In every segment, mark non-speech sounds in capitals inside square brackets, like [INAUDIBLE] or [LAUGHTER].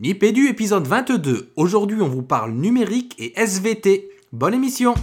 Nipédu épisode 22. Aujourd'hui, on vous parle numérique et SVT. Bonne émission.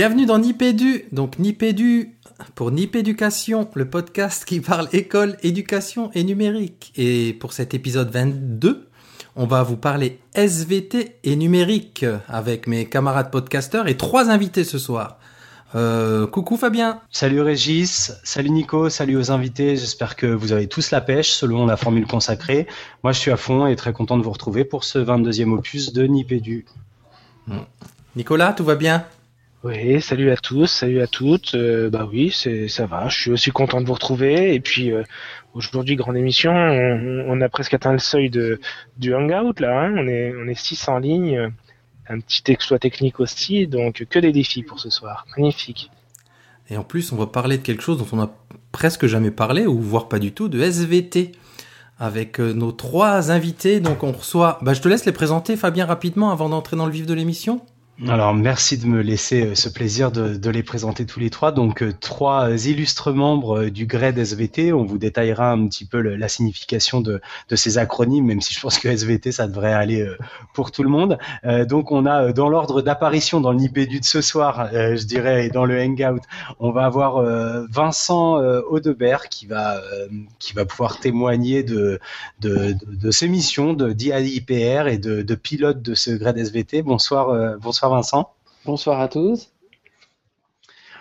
Bienvenue dans Nipédu. Donc Nipédu pour Nipéducation, le podcast qui parle école, éducation et numérique. Et pour cet épisode 22, on va vous parler SVT et numérique avec mes camarades podcasteurs et trois invités ce soir. Euh, coucou Fabien. Salut Régis, salut Nico, salut aux invités. J'espère que vous avez tous la pêche selon la formule consacrée. Moi, je suis à fond et très content de vous retrouver pour ce 22e opus de Nipédu. Nicolas, tout va bien? Oui, salut à tous, salut à toutes. Euh, bah oui, c'est ça va. Je suis aussi content de vous retrouver. Et puis euh, aujourd'hui, grande émission. On, a presque atteint le seuil de du hangout là. hein. On est on est six en ligne. Un petit exploit technique aussi. Donc que des défis pour ce soir. Magnifique. Et en plus, on va parler de quelque chose dont on a presque jamais parlé, ou voire pas du tout, de SVT. Avec euh, nos trois invités, donc on reçoit. Bah, je te laisse les présenter, Fabien, rapidement, avant d'entrer dans le vif de l'émission. Alors, merci de me laisser euh, ce plaisir de, les présenter tous les trois. Donc, euh, trois illustres membres euh, du GRED SVT. On vous détaillera un petit peu la signification de, ces acronymes, même si je pense que SVT, ça devrait aller pour tout le monde. Donc, on a dans l'ordre d'apparition dans le Nipédu de ce soir, je dirais, et dans le Hangout, on va avoir Vincent Audebert qui va, qui va pouvoir témoigner de, de, ses missions de d'IAIPR et de, pilote de ce GRED SVT. Bonsoir, euh, bonsoir Vincent. Bonsoir à tous.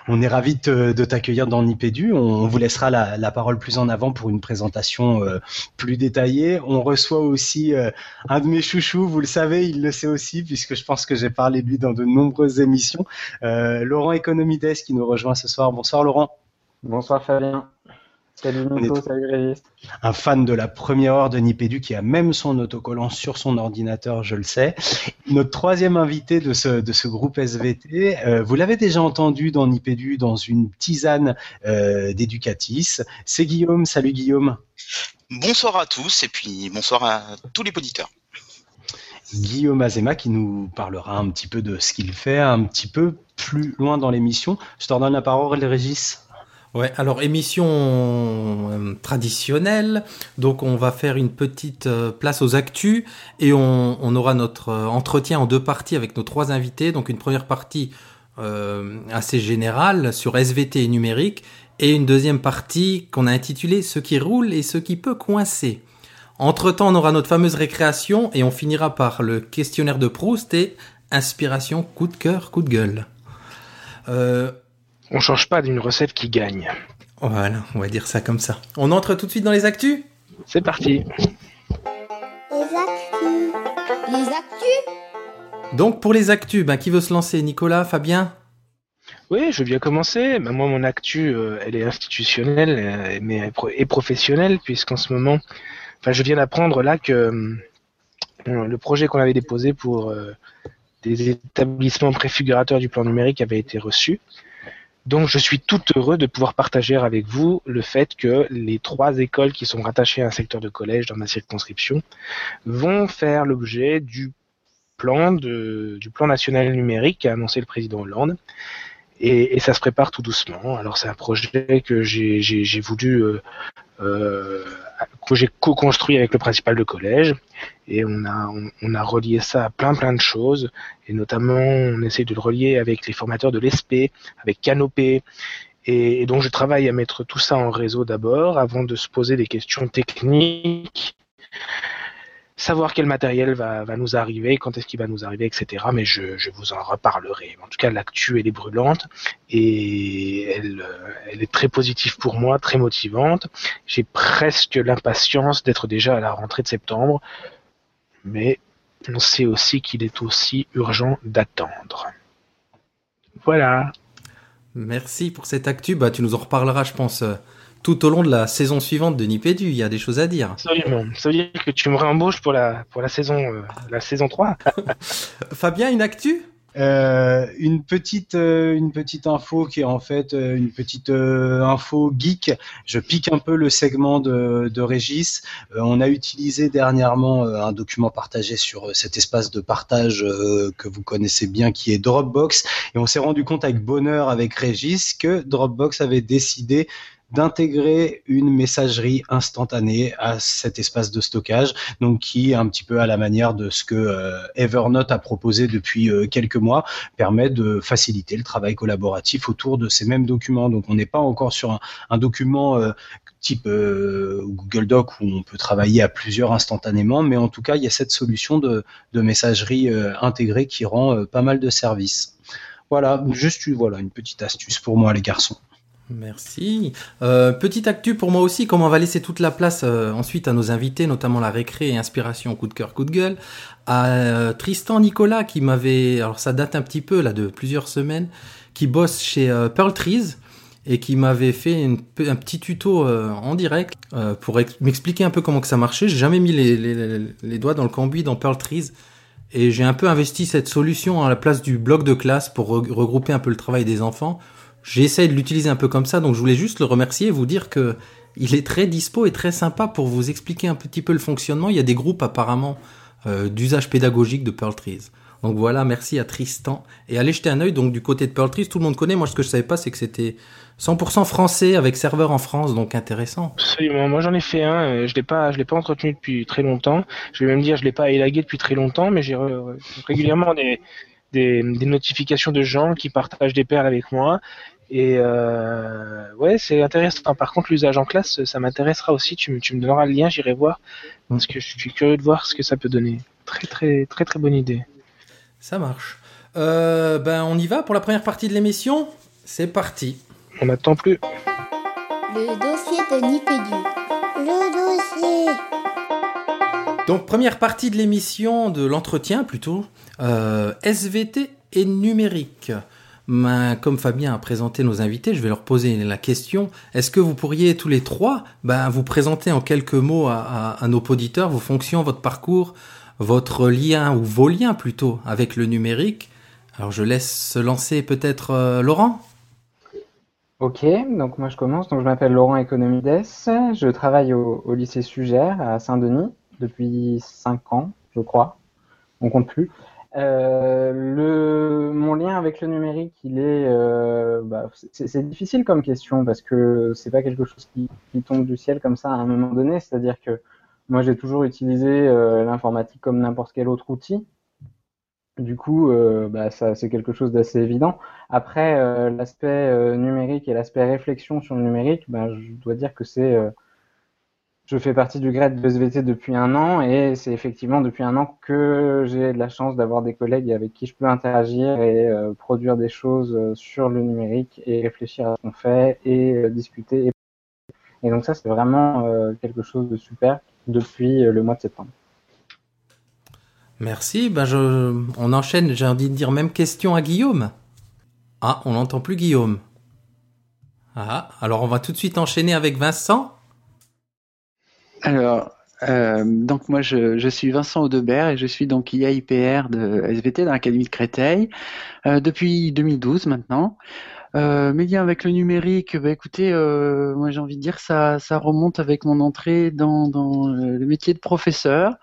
On est ravi de, t'accueillir dans Nipédu. On, on vous laissera la, la parole plus en avant pour une présentation euh, plus détaillée. On reçoit aussi euh, un de mes chouchous, vous le savez, il le sait aussi, puisque je pense que j'ai parlé de lui dans de nombreuses émissions. Euh, Laurent Economides qui nous rejoint ce soir. Bonsoir Laurent. Bonsoir Fabien. Salut Nico, est- salut Régis. un fan de la première heure de Nipédu qui a même son autocollant sur son ordinateur, je le sais. Notre troisième invité de ce, de ce groupe SVT, euh, vous l'avez déjà entendu dans Nipédu dans une tisane euh, d'éducatis, c'est Guillaume. Salut Guillaume. Bonsoir à tous et puis bonsoir à tous les auditeurs. Guillaume Azema qui nous parlera un petit peu de ce qu'il fait un petit peu plus loin dans l'émission. Je te redonne la parole, Régis. Ouais, alors émission euh, traditionnelle, donc on va faire une petite euh, place aux actus et on, aura notre euh, entretien en deux parties avec nos trois invités. Donc une première partie assez générale sur SVT et numérique et une deuxième partie qu'on a intitulée Ce qui roule et ce qui peut coincer. Entre-temps, on aura notre fameuse récréation et on finira par le questionnaire de Proust et inspiration, coup de cœur, coup de gueule. On change pas d'une recette qui gagne. voilà, on va dire ça comme ça. On entre tout de suite dans les actus? C'est parti. Les actus Les actus Donc pour les actus, ben, qui veut se lancer? Nicolas, Fabien? Oui, je veux bien commencer. Bah, moi, mon actu, euh, elle est institutionnelle, euh, mais pro- et professionnelle, puisqu'en ce moment, enfin, je viens d'apprendre là que euh, le projet qu'on avait déposé pour euh, des établissements préfigurateurs du plan numérique avait été reçu. Donc, je suis tout heureux de pouvoir partager avec vous le fait que les trois écoles qui sont rattachées à un secteur de collège dans ma circonscription vont faire l'objet du plan de, du plan national numérique qu'a annoncé le président Hollande et, et ça se prépare tout doucement. Alors c'est un projet que j'ai voulu euh, euh, que j'ai co-construit avec le principal de collège. Et on a on, a relié ça à plein plein de choses. Et notamment on essaie de le relier avec les formateurs de l'ESP, avec Canopé. Et donc je travaille à mettre tout ça en réseau d'abord avant de se poser des questions techniques savoir quel matériel va, nous arriver, quand est-ce qu'il va nous arriver, etc. Mais je, vous en reparlerai. En tout cas, l'actu, elle est brûlante et elle, euh, elle est très positive pour moi, très motivante. J'ai presque l'impatience d'être déjà à la rentrée de septembre, mais on sait aussi qu'il est aussi urgent d'attendre. Voilà. Merci pour cette actu. Bah, tu nous en reparleras, je pense, euh, tout au long de la saison suivante de Nipédu. Il y a des choses à dire. Absolument. Ça veut dire que tu me réembauches pour la, pour la saison, euh, la saison 3? [LAUGHS] Fabien, une actu? Euh, une petite une petite info qui est en fait une petite info geek. Je pique un peu le segment de, de Régis. on a utilisé dernièrement un document partagé sur cet espace de partage que vous connaissez bien, qui est Dropbox, et on s'est rendu compte avec bonheur avec Régis que Dropbox avait décidé d'intégrer une messagerie instantanée à cet espace de stockage, donc qui, un petit peu à la manière de ce que euh, Evernote a proposé depuis euh, quelques mois, permet de faciliter le travail collaboratif autour de ces mêmes documents. Donc on n'est pas encore sur un, document euh, type Google Doc où on peut travailler à plusieurs instantanément, mais en tout cas il y a cette solution de, messagerie intégrée qui rend pas mal de services. Voilà, juste une petite astuce pour moi les garçons. Merci. Euh, petite actu pour moi aussi, comme on va laisser toute la place euh, ensuite à nos invités, notamment la récré et inspiration coup de cœur, coup de gueule, à euh, Tristan Nicolas qui m'avait, alors ça date un petit peu là de plusieurs semaines, qui bosse chez Pearl Trees et qui m'avait fait un petit tuto en direct pour m'expliquer un peu comment que ça marchait. J'ai jamais mis les, les, les, doigts dans le cambouis dans Pearl Trees et j'ai un peu investi cette solution à la place du bloc de classe pour regrouper un peu le travail des enfants J'essaie de l'utiliser un peu comme ça, donc je voulais juste le remercier et vous dire que il est très dispo et très sympa pour vous expliquer un petit peu le fonctionnement. Il y a des groupes apparemment euh, d'usage pédagogique de Pearl Trees. Donc voilà, merci à Tristan. Et allez jeter un œil, donc du côté de Pearl Trees, tout le monde connaît. Moi, ce que je savais pas, c'est que c'était 100% français avec serveur en France, donc intéressant. Absolument. Moi, j'en ai fait un. Euh, je l'ai pas, je l'ai pas entretenu depuis très longtemps. Je vais même dire, je l'ai pas élagué depuis très longtemps, mais j'ai régulièrement des, des, des, notifications de gens qui partagent des paires avec moi. Et euh, ouais, c'est intéressant. Par contre, l'usage en classe, ça m'intéressera aussi. Tu, me, tu me donneras le lien, j'irai voir. Parce que je suis curieux de voir ce que ça peut donner. Très, très, très, très bonne idée. Ça marche. Euh, ben, on y va pour la première partie de l'émission. C'est parti. On n'attend plus. Le dossier de Nipédu. Le dossier. Donc, première partie de l'émission, de l'entretien plutôt. Euh, SVT et numérique. Comme Fabien a présenté nos invités, je vais leur poser la question est-ce que vous pourriez tous les trois ben, vous présenter en quelques mots à, nos auditeurs vos fonctions, votre parcours, votre lien ou vos liens plutôt avec le numérique? Alors je laisse se lancer peut-être euh, Laurent Ok, donc moi je commence. Donc je m'appelle Laurent Economides. Je travaille au, au lycée Sugère à Saint-Denis depuis 5 ans, je crois. On compte plus. Euh, mon lien avec le numérique, il est, euh, bah, c'est difficile comme question parce que c'est pas quelque chose qui, tombe du ciel comme ça à un moment donné. C'est-à-dire que moi, j'ai toujours utilisé euh, l'informatique comme n'importe quel autre outil. Du coup, bah, c'est quelque chose d'assez évident. Après, l'aspect numérique et l'aspect réflexion sur le numérique, bah, je dois dire que c'est je fais partie du grade de SVT depuis un an et c'est effectivement depuis un an que j'ai la chance d'avoir des collègues avec qui je peux interagir et euh, produire des choses euh, sur le numérique et réfléchir à ce qu'on fait et euh, discuter. Et, donc ça, c'est vraiment quelque chose de super depuis le mois de septembre. Merci. Ben. On enchaîne, j'ai envie de dire même question à Guillaume. Ah, on n'entend plus Guillaume. Ah, alors on va tout de suite enchaîner avec Vincent. Alors, euh, donc moi je, suis Vincent Audebert et je suis donc IAIPR de SVT dans l'Académie de Créteil euh, depuis 2012 maintenant. Euh, mes liens avec le numérique, bah, écoutez, euh, moi j'ai envie de dire ça, ça remonte avec mon entrée dans, dans le métier de professeur.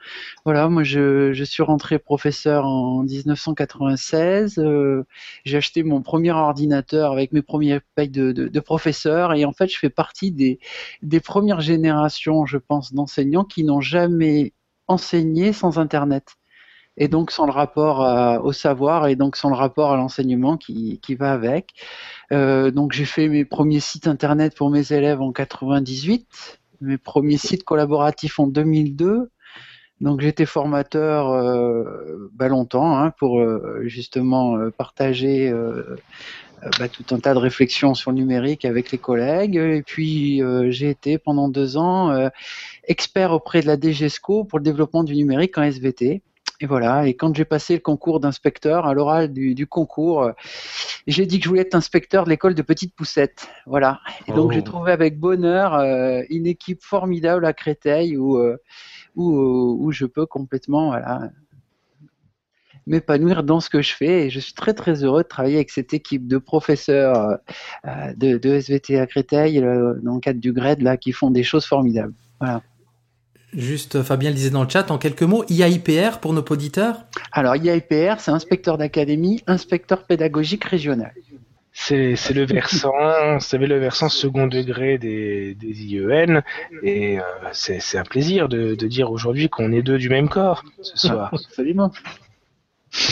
Voilà, moi je, suis rentré professeur en 1996. Euh, j'ai acheté mon premier ordinateur avec mes premiers payes de, professeur et en fait je fais partie des premières générations, je pense, d'enseignants qui n'ont jamais enseigné sans Internet et donc sans le rapport au savoir et donc sans le rapport à l'enseignement qui, qui, va avec. Euh, donc j'ai fait mes premiers sites internet pour mes élèves en 98, mes premiers sites collaboratifs en 2002. Donc j'étais formateur euh, bah, longtemps hein, pour euh, justement euh, partager euh, bah, tout un tas de réflexions sur le numérique avec les collègues. Et puis j'ai été pendant deux ans expert auprès de la DGESCO pour le développement du numérique en SVT. Et voilà. Et quand j'ai passé le concours d'inspecteur, à l'oral du, concours, euh, j'ai dit que je voulais être inspecteur de l'école de Petite Poussette. Voilà. Et donc j'ai oh. trouvé avec bonheur euh, une équipe formidable à Créteil où, euh, où, où je peux complètement voilà, m'épanouir dans ce que je fais et je suis très très heureux de travailler avec cette équipe de professeurs euh, de, de, SVT à Créteil dans le cadre du GRED là qui font des choses formidables. Voilà. Juste, Fabien le disait dans le chat, en quelques mots, IAIPR pour nos auditeurs Alors, IAIPR, c'est inspecteur d'académie, inspecteur pédagogique régional. C'est le versant, savez le versant second degré des, des IEN, et euh, c'est un plaisir de, de dire aujourd'hui qu'on est deux du même corps ce [LAUGHS] soir. Absolument.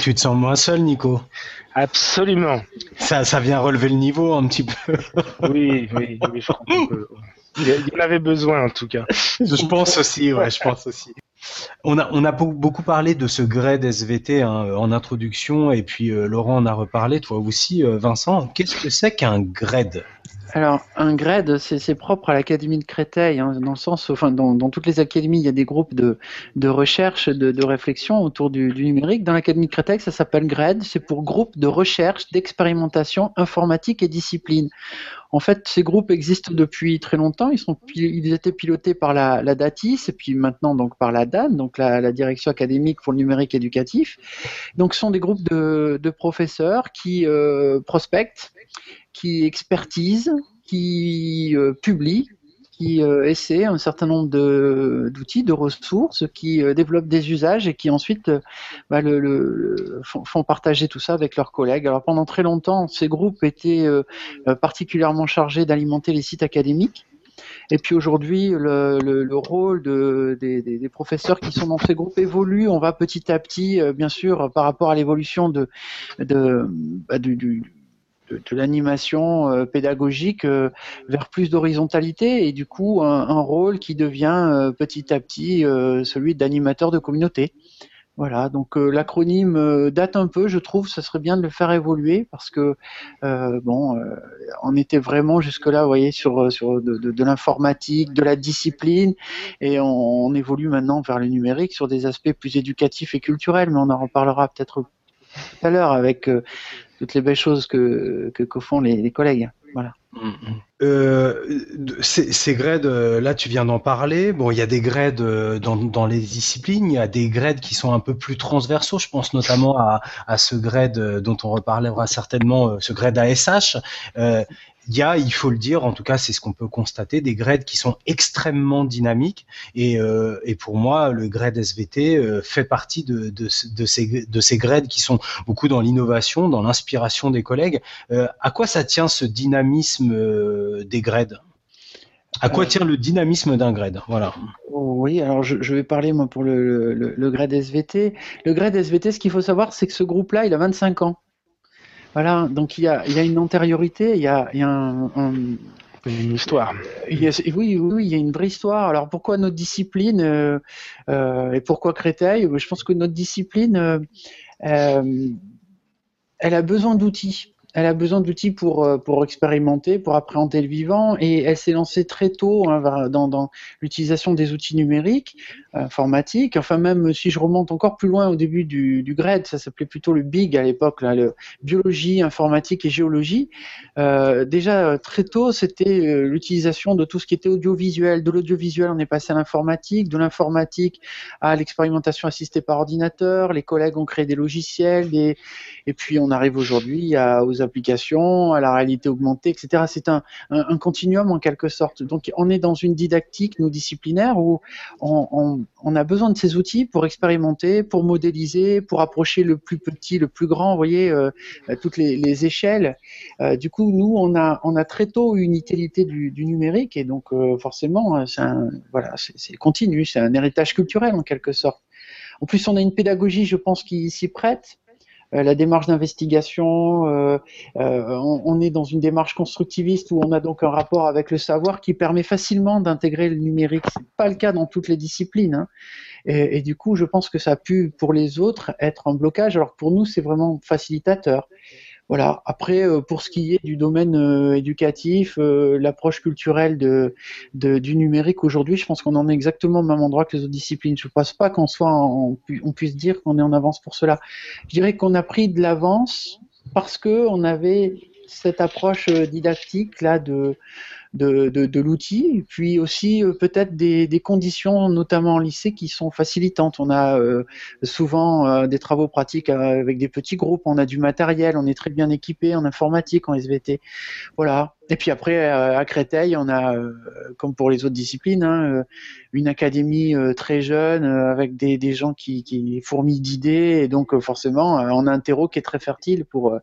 Tu te sens moins seul, Nico Absolument. Ça, ça vient relever le niveau un petit peu. oui, oui, oui, je que il en avait besoin en tout cas. [LAUGHS] je pense aussi, ouais, je pense aussi. On a, on a beaucoup parlé de ce grade SVT hein, en introduction, et puis euh, Laurent en a reparlé, toi aussi, euh, Vincent. Qu'est-ce que c'est qu'un grade alors, un grade, c'est propre à l'Académie de Créteil, hein, dans le sens, enfin, dans, dans, toutes les académies, il y a des groupes de, de recherche, de, de réflexion autour du, du numérique. Dans l'Académie de Créteil, ça s'appelle grade, c'est pour groupe de recherche, d'expérimentation informatique et discipline. En fait, ces groupes existent depuis très longtemps. Ils, étaient pilotés par la, DATIS et puis maintenant donc par la DAN, donc la, Direction académique pour le numérique éducatif. Donc, ce sont des groupes de, professeurs qui euh, prospectent qui expertise, qui euh, publie, qui euh, essaie un certain nombre d'outils, de, ressources, qui euh, développent des usages et qui ensuite bah, le, le, font, partager tout ça avec leurs collègues. Alors pendant très longtemps, ces groupes étaient particulièrement chargés d'alimenter les sites académiques. Et puis aujourd'hui, le, le, rôle de, des, professeurs qui sont dans ces groupes évolue. On va petit à petit, bien sûr, par rapport à l'évolution de, bah, du de, l'animation euh, pédagogique euh, vers plus d'horizontalité et du coup un, rôle qui devient euh, petit à petit celui d'animateur de communauté. Voilà, donc l'acronyme date un peu, je trouve, ça serait bien de le faire évoluer parce que bon, on était vraiment jusque là, vous voyez, sur sur de, l'informatique, de la discipline, et on, évolue maintenant vers le numérique sur des aspects plus éducatifs et culturels, mais on en reparlera peut-être tout à l'heure avec toutes les belles choses que, que, font les, collègues. Voilà. Euh, ces, ces grades, euh, là tu viens d'en parler. Bon, il y a des grades euh, dans, dans, les disciplines, il y a des grades qui sont un peu plus transversaux. Je pense notamment à, à ce grade dont on reparlera certainement, ce grade ASH. Euh, il y a, il faut le dire, en tout cas c'est ce qu'on peut constater, des grades qui sont extrêmement dynamiques et, euh, et pour moi le grade SVT euh, fait partie de, de, de, ces, de ces grades qui sont beaucoup dans l'innovation, dans l'inspiration des collègues. Euh, à quoi ça tient ce dynamisme des grades? À quoi tient le dynamisme d'un grade? Voilà. Oui, alors je, je, vais parler moi pour le, le, le grade SVT. Le grade SVT, ce qu'il faut savoir, c'est que ce groupe-là, il a 25 ans. Voilà, donc il y a, il y a une antériorité, il y a, il y a un, un une histoire. Il y a, oui, oui, il y a une vraie histoire. Alors pourquoi notre discipline euh, euh, et pourquoi Créteil? Je pense que notre discipline, euh, euh elle a besoin d'outils elle a besoin d'outils pour, euh, pour expérimenter, pour appréhender le vivant, et elle s'est lancée très tôt hein, dans, dans l'utilisation des outils numériques, informatiques. Enfin, même si je remonte encore plus loin au début du, du GRED, ça s'appelait plutôt le BIG à l'époque, là, le biologie, informatique et géologie. Euh, déjà très tôt, c'était euh, l'utilisation de tout ce qui était audiovisuel. De l'audiovisuel, on est passé à l'informatique, de l'informatique à l'expérimentation assistée par ordinateur. Les collègues ont créé des logiciels, et puis on arrive aujourd'hui aux applications, à la réalité augmentée, etc. C'est un, continuum en quelque sorte. Donc on est dans une didactique, nous, disciplinaire, où on, on, a besoin de ces outils pour expérimenter, pour modéliser, pour approcher le plus petit, le plus grand, vous voyez, euh, toutes les, les échelles. Euh, du coup, nous, on a, très tôt une utilité du, numérique, et donc euh, forcément, c'est voilà, c'est continu, c'est un héritage culturel en quelque sorte. En plus, on a une pédagogie, je pense, qui s'y prête. Euh, la démarche d'investigation, euh, euh, on, est dans une démarche constructiviste où on a donc un rapport avec le savoir qui permet facilement d'intégrer le numérique. C'est pas le cas dans toutes les disciplines. Hein. Et, et, du coup, je pense que ça a pu pour les autres être un blocage, alors que pour nous, c'est vraiment facilitateur. Voilà. Après, euh, pour ce qui est du domaine euh, éducatif, euh, l'approche culturelle de, de, du numérique aujourd'hui, je pense qu'on en est exactement au même endroit que les autres disciplines. Je ne pense pas qu'on soit, on puisse dire qu'on est en avance pour cela. Je dirais qu'on a pris de l'avance parce que on avait cette approche didactique là de de, de, l'outil, puis aussi euh, peut-être des, des, conditions, notamment en lycée, qui sont facilitantes. On a euh, souvent euh, des travaux pratiques avec des petits groupes, on a du matériel, on est très bien équipé en informatique, en SVT. Voilà. Et puis après, à Créteil, on a, comme pour les autres disciplines, hein, une académie très jeune avec des, des gens qui, qui fourmillent d'idées, et donc forcément, on a un terreau qui est très fertile pour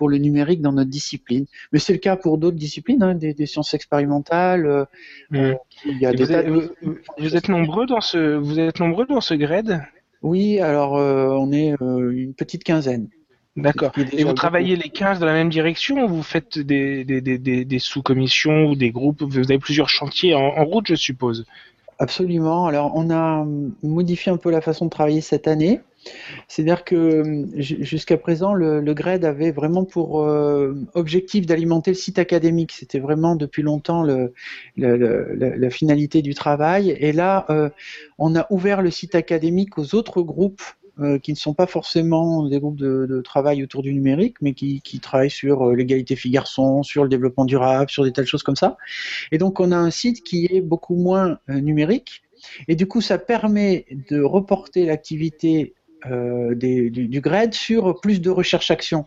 pour le numérique dans notre discipline. Mais c'est le cas pour d'autres disciplines, hein, des, des, sciences expérimentales. Euh, mmh. euh il y a des vous, êtes, vous, vous, êtes, nombreux dans ce, vous êtes nombreux dans ce grade? Oui, alors euh, on est une petite quinzaine. D'accord. Et vous travaillez les 15 dans la même direction ou vous faites des, des, des, des sous-commissions ou des groupes? Vous avez plusieurs chantiers en, en route, je suppose. Absolument. Alors, on a modifié un peu la façon de travailler cette année. C'est-à-dire que jusqu'à présent, le, GRED avait vraiment pour euh, objectif d'alimenter le site académique. C'était vraiment depuis longtemps la finalité du travail. Et là, euh, on a ouvert le site académique aux autres groupes euh, qui ne sont pas forcément des groupes de, travail autour du numérique, mais qui, travaillent sur l'égalité filles-garçons, sur le développement durable, sur des telles choses comme ça. Et donc on a un site qui est beaucoup moins numérique, et du coup ça permet de reporter l'activité euh, du, du, GRED sur plus de recherche-action.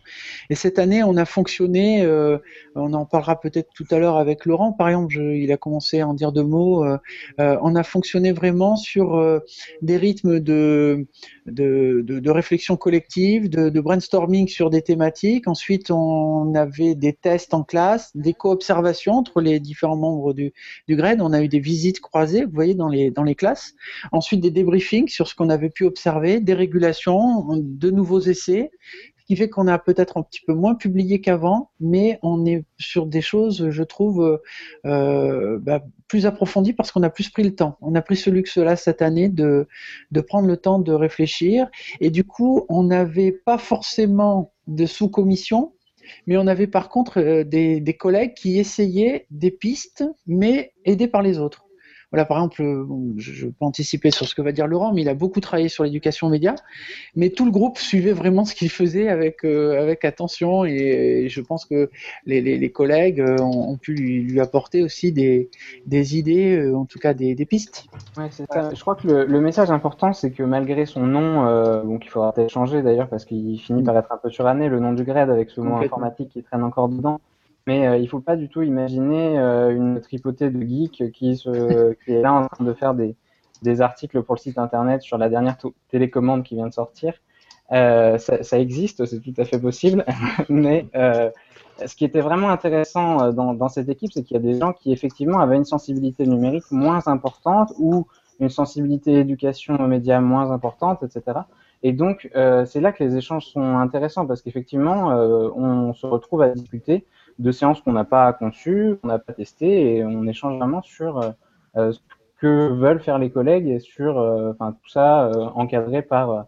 Et cette année, on a fonctionné, euh, on en parlera peut-être tout à l'heure avec Laurent, par exemple, il a commencé à en dire deux mots, euh, on a fonctionné vraiment sur des rythmes de, de, de, de réflexion collective, de, brainstorming sur des thématiques. Ensuite, on avait des tests en classe, des co-observations entre les différents membres du, du GRED. On a eu des visites croisées, vous voyez, dans les, dans les classes. Ensuite, des débriefings sur ce qu'on avait pu observer, des régulations de nouveaux essais, ce qui fait qu'on a peut-être un petit peu moins publié qu'avant, mais on est sur des choses, je trouve, euh, bah, plus approfondies parce qu'on a plus pris le temps. On a pris ce luxe-là cette année de, prendre le temps de réfléchir, et du coup, on n'avait pas forcément de sous-commission, mais on avait par contre euh, des collègues qui essayaient des pistes, mais aidés par les autres. Voilà, par exemple, euh, je, peux anticiper sur ce que va dire Laurent, mais il a beaucoup travaillé sur l'éducation média, mais tout le groupe suivait vraiment ce qu'il faisait avec, euh, avec attention et, je pense que les, les, les collègues euh, ont, ont, pu lui, lui, apporter aussi des, des idées, en tout cas des, des pistes. Ouais, c'est ça. Je crois que le, le message important, c'est que malgré son nom, euh, donc il faudra peut-être changer d'ailleurs parce qu'il finit par être un peu suranné, le nom du grade avec ce mot informatique qui traîne encore dedans. Mais euh, il faut pas du tout imaginer euh, une tripotée de geeks qui, se, [LAUGHS] qui est là en train de faire des, des articles pour le site internet sur la dernière télécommande qui vient de sortir. Euh, ça, ça, existe, c'est tout à fait possible, [LAUGHS] mais euh, ce qui était vraiment intéressant euh, dans, dans cette équipe, c'est qu'il y a des gens qui effectivement avaient une sensibilité numérique moins importante ou une sensibilité éducation aux médias moins importante, etc. Et donc, euh, c'est là que les échanges sont intéressants parce qu'effectivement, euh, on se retrouve à discuter de séances qu'on n'a pas conçues, qu'on n'a pas testées, et on échange vraiment sur euh, ce que veulent faire les collègues et sur euh, enfin, tout ça euh, encadré par,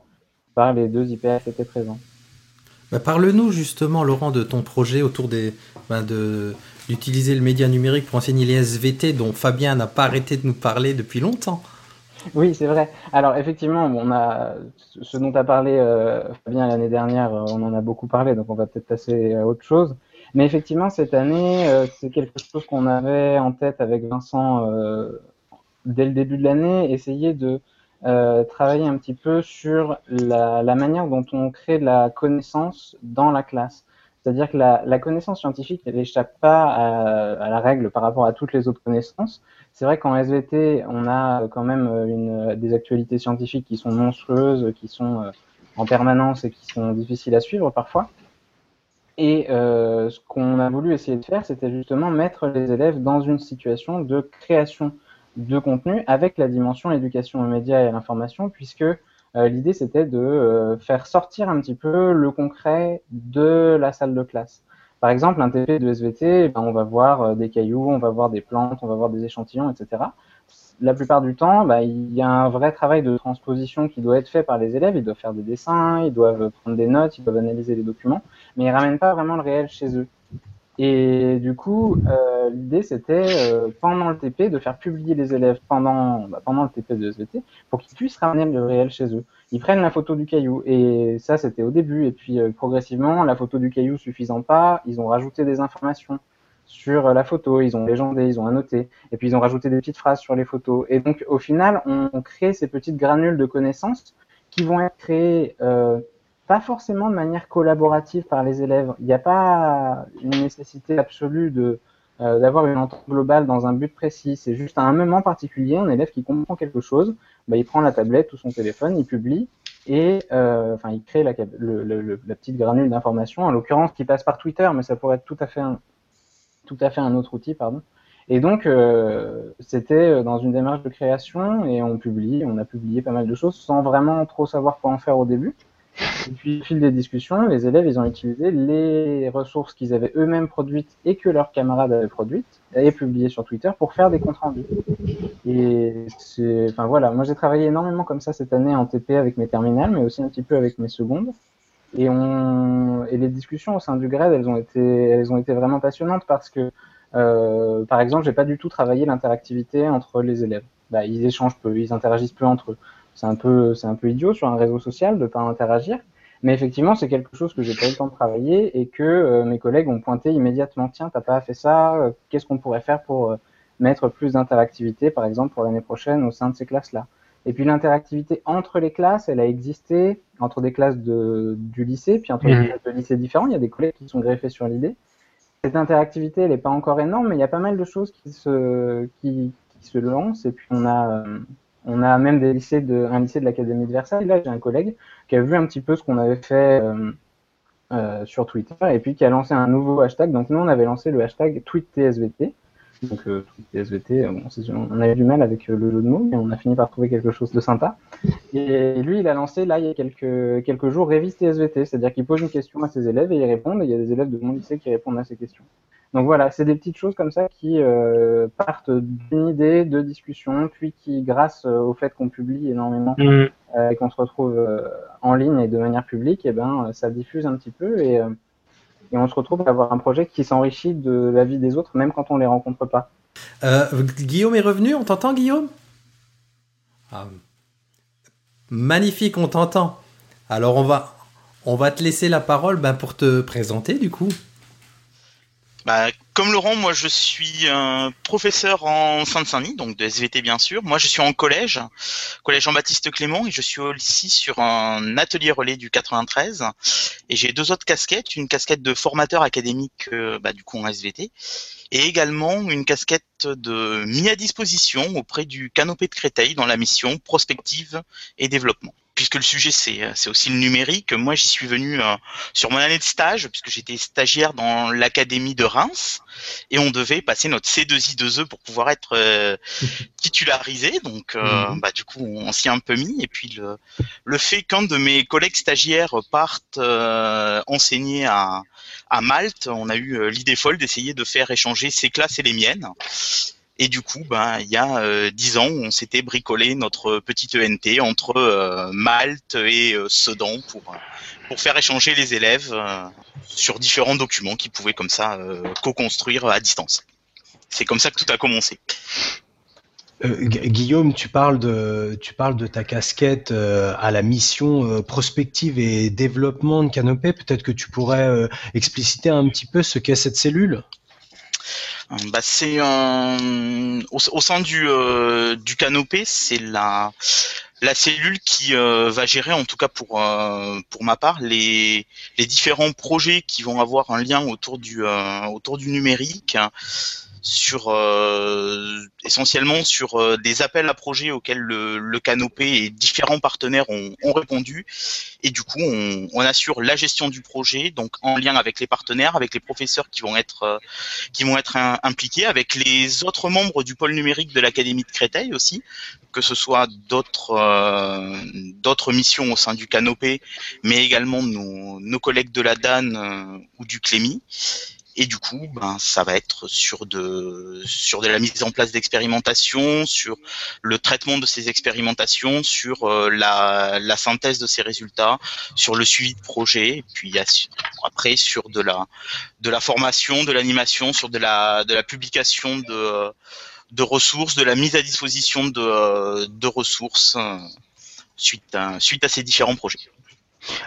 par les deux IPF qui étaient présents. Bah, Parle-nous justement, Laurent, de ton projet autour des, ben de, d'utiliser le média numérique pour enseigner les SVT dont Fabien n'a pas arrêté de nous parler depuis longtemps. Oui, c'est vrai. Alors effectivement, on a ce dont a parlé euh, Fabien l'année dernière, on en a beaucoup parlé, donc on va peut-être passer à autre chose. Mais effectivement, cette année, euh, c'est quelque chose qu'on avait en tête avec Vincent euh, dès le début de l'année, essayer de euh, travailler un petit peu sur la, la, manière dont on crée de la connaissance dans la classe. C'est-à-dire que la, la, connaissance scientifique, elle n'échappe pas à, à, la règle par rapport à toutes les autres connaissances. C'est vrai qu'en SVT, on a quand même une, des actualités scientifiques qui sont monstrueuses, qui sont en permanence et qui sont difficiles à suivre parfois. Et euh, ce qu'on a voulu essayer de faire, c'était justement mettre les élèves dans une situation de création de contenu avec la dimension éducation aux médias et à l'information, puisque euh, l'idée c'était de euh, faire sortir un petit peu le concret de la salle de classe. Par exemple, un TP de SVT, ben, on va voir euh, des cailloux, on va voir des plantes, on va voir des échantillons, etc la plupart du temps, bah, il y a un vrai travail de transposition qui doit être fait par les élèves. Ils doivent faire des dessins, ils doivent prendre des notes, ils doivent analyser les documents, mais ils ramènent pas vraiment le réel chez eux. Et du coup, euh, l'idée c'était euh, pendant le TP de faire publier les élèves pendant bah, pendant le TP de SVT pour qu'ils puissent ramener le réel chez eux. Ils prennent la photo du caillou et ça c'était au début et puis euh, progressivement la photo du caillou suffisant pas, ils ont rajouté des informations sur la photo, ils ont légendé, ils ont annoté, et puis ils ont rajouté des petites phrases sur les photos. Et donc au final, on, on crée ces petites granules de connaissances qui vont être créées euh, pas forcément de manière collaborative par les élèves. Il n'y a pas une nécessité absolue de euh, d'avoir une entente globale dans un but précis. C'est juste à un moment particulier, un élève qui comprend quelque chose, bah, il prend la tablette ou son téléphone, il publie et euh, enfin il crée la, le, le, la petite granule d'information, en l'occurrence qui passe par Twitter, mais ça pourrait être tout à fait un, tout à fait un autre outil, pardon. Et donc euh, c'était dans une démarche de création et on publie, on a publié pas mal de choses sans vraiment trop savoir quoi en faire au début. Et puis, au fil des discussions, les élèves, ils ont utilisé les ressources qu'ils avaient eux-mêmes produites et que leurs camarades avaient produites et publiées sur Twitter pour faire des comptes rendus. Et c'est, enfin voilà, moi j'ai travaillé énormément comme ça cette année en TP avec mes terminales, mais aussi un petit peu avec mes secondes. Et on, et les discussions au sein du GRED, elles ont été, elles ont été vraiment passionnantes parce que, euh, par exemple, j'ai pas du tout travaillé l'interactivité entre les élèves. Bah, ils échangent peu, ils interagissent peu entre eux. C'est un peu c'est un peu idiot sur un réseau social de pas interagir. Mais effectivement c'est quelque chose que j'ai pas eu le temps de travailler et que euh, mes collègues ont pointé immédiatement. Tiens t'as pas fait ça euh, qu'est-ce qu'on pourrait faire pour euh, mettre plus d'interactivité par exemple pour l'année prochaine au sein de ces classes là et puis l'interactivité entre les classes elle a existé entre des classes de, du lycée puis entre des Mhm. classes de lycées différents il y a des collègues qui sont greffés sur l'idée cette interactivité elle est pas encore énorme mais il y a pas mal de choses qui se qui, qui se lancent et puis on a euh, on a même des lycées de, un lycée de l'Académie de Versailles. Là, j'ai un collègue qui a vu un petit peu ce qu'on avait fait euh, euh, sur Twitter et puis qui a lancé un nouveau hashtag. Donc, nous, on avait lancé le hashtag TweetTSVT. Donc, euh, TweetTSVT, euh, bon, on a eu du mal avec euh, le jeu de mots, mais on a fini par trouver quelque chose de sympa. Et lui, il a lancé, là, il y a quelques, quelques jours, Révise TSVT. C'est-à-dire qu'il pose une question à ses élèves et ils répondent. Et il y a des élèves de mon lycée qui répondent à ces questions. Donc voilà, c'est des petites choses comme ça qui euh, partent d'une idée, de discussion, puis qui, grâce au fait qu'on publie énormément euh, et qu'on se retrouve euh, en ligne et de manière publique, et ben, ça diffuse un petit peu et, et on se retrouve à avoir un projet qui s'enrichit de la vie des autres, même quand on les rencontre pas. Euh, Guillaume est revenu, on t'entend Guillaume? Ah, Magnifique, on t'entend. Alors on va, on va te laisser la parole ben, pour te présenter du coup. Bah, comme Laurent, moi je suis un professeur en Seine-Saint-Denis, donc de SVT bien sûr. Moi je suis en collège, collège Jean-Baptiste Clément, et je suis aussi sur un atelier relais du 93. Et j'ai deux autres casquettes, une casquette de formateur académique, euh, bah, du coup en SVT, et également une casquette de mis à disposition auprès du Canopé de Créteil dans la mission prospective et développement. Puisque le sujet c'est c'est aussi le numérique, moi j'y suis venu euh, sur mon année de stage, puisque j'étais stagiaire dans l'académie de Reims, et on devait passer notre C2I2E pour pouvoir être euh, [LAUGHS] titularisé. Donc, euh, Mhm. bah, du coup, on s'y est un peu mis. Et puis, le, le fait qu'un de mes collègues stagiaires parte euh, enseigner à, à Malte, on a eu euh, l'idée folle d'essayer de faire échanger ses classes et les miennes. Et du coup, ben, il y a euh, dix ans, on s'était bricolé notre petite ENT entre euh, Malte et euh, Sedan pour, pour faire échanger les élèves sur différents documents qu'ils pouvaient comme ça co-construire à distance. C'est comme ça que tout a commencé. Gu- Guillaume, tu parles de, tu parles de ta casquette à la mission prospective et développement de Canopé. Peut-être que tu pourrais expliciter un petit peu ce qu'est cette cellule? Bah, c'est au sein du euh, du canopé, c'est la la cellule qui euh, va gérer, en tout cas pour euh, pour ma part, les les différents projets qui vont avoir un lien autour du euh, autour du numérique, sur euh, essentiellement sur euh, des appels à projets auxquels le, le canopé et différents partenaires ont, ont répondu, et du coup on, on assure la gestion du projet, donc en lien avec les partenaires, avec les professeurs qui vont être euh, qui vont être impliqués avec les autres membres du pôle numérique de l'Académie de Créteil aussi, que ce soit d'autres euh, d'autres missions au sein du Canopé, mais également nos, nos collègues de la DAN ou du Clémy. Et du coup, ben, ça va être sur de sur de la mise en place d'expérimentations, sur le traitement de ces expérimentations, sur euh, la, la synthèse de ces résultats, sur le suivi de projet, et puis après sur de la de la formation, de l'animation, sur de la de la publication de de ressources, de la mise à disposition de de ressources euh, suite à suite à ces différents projets.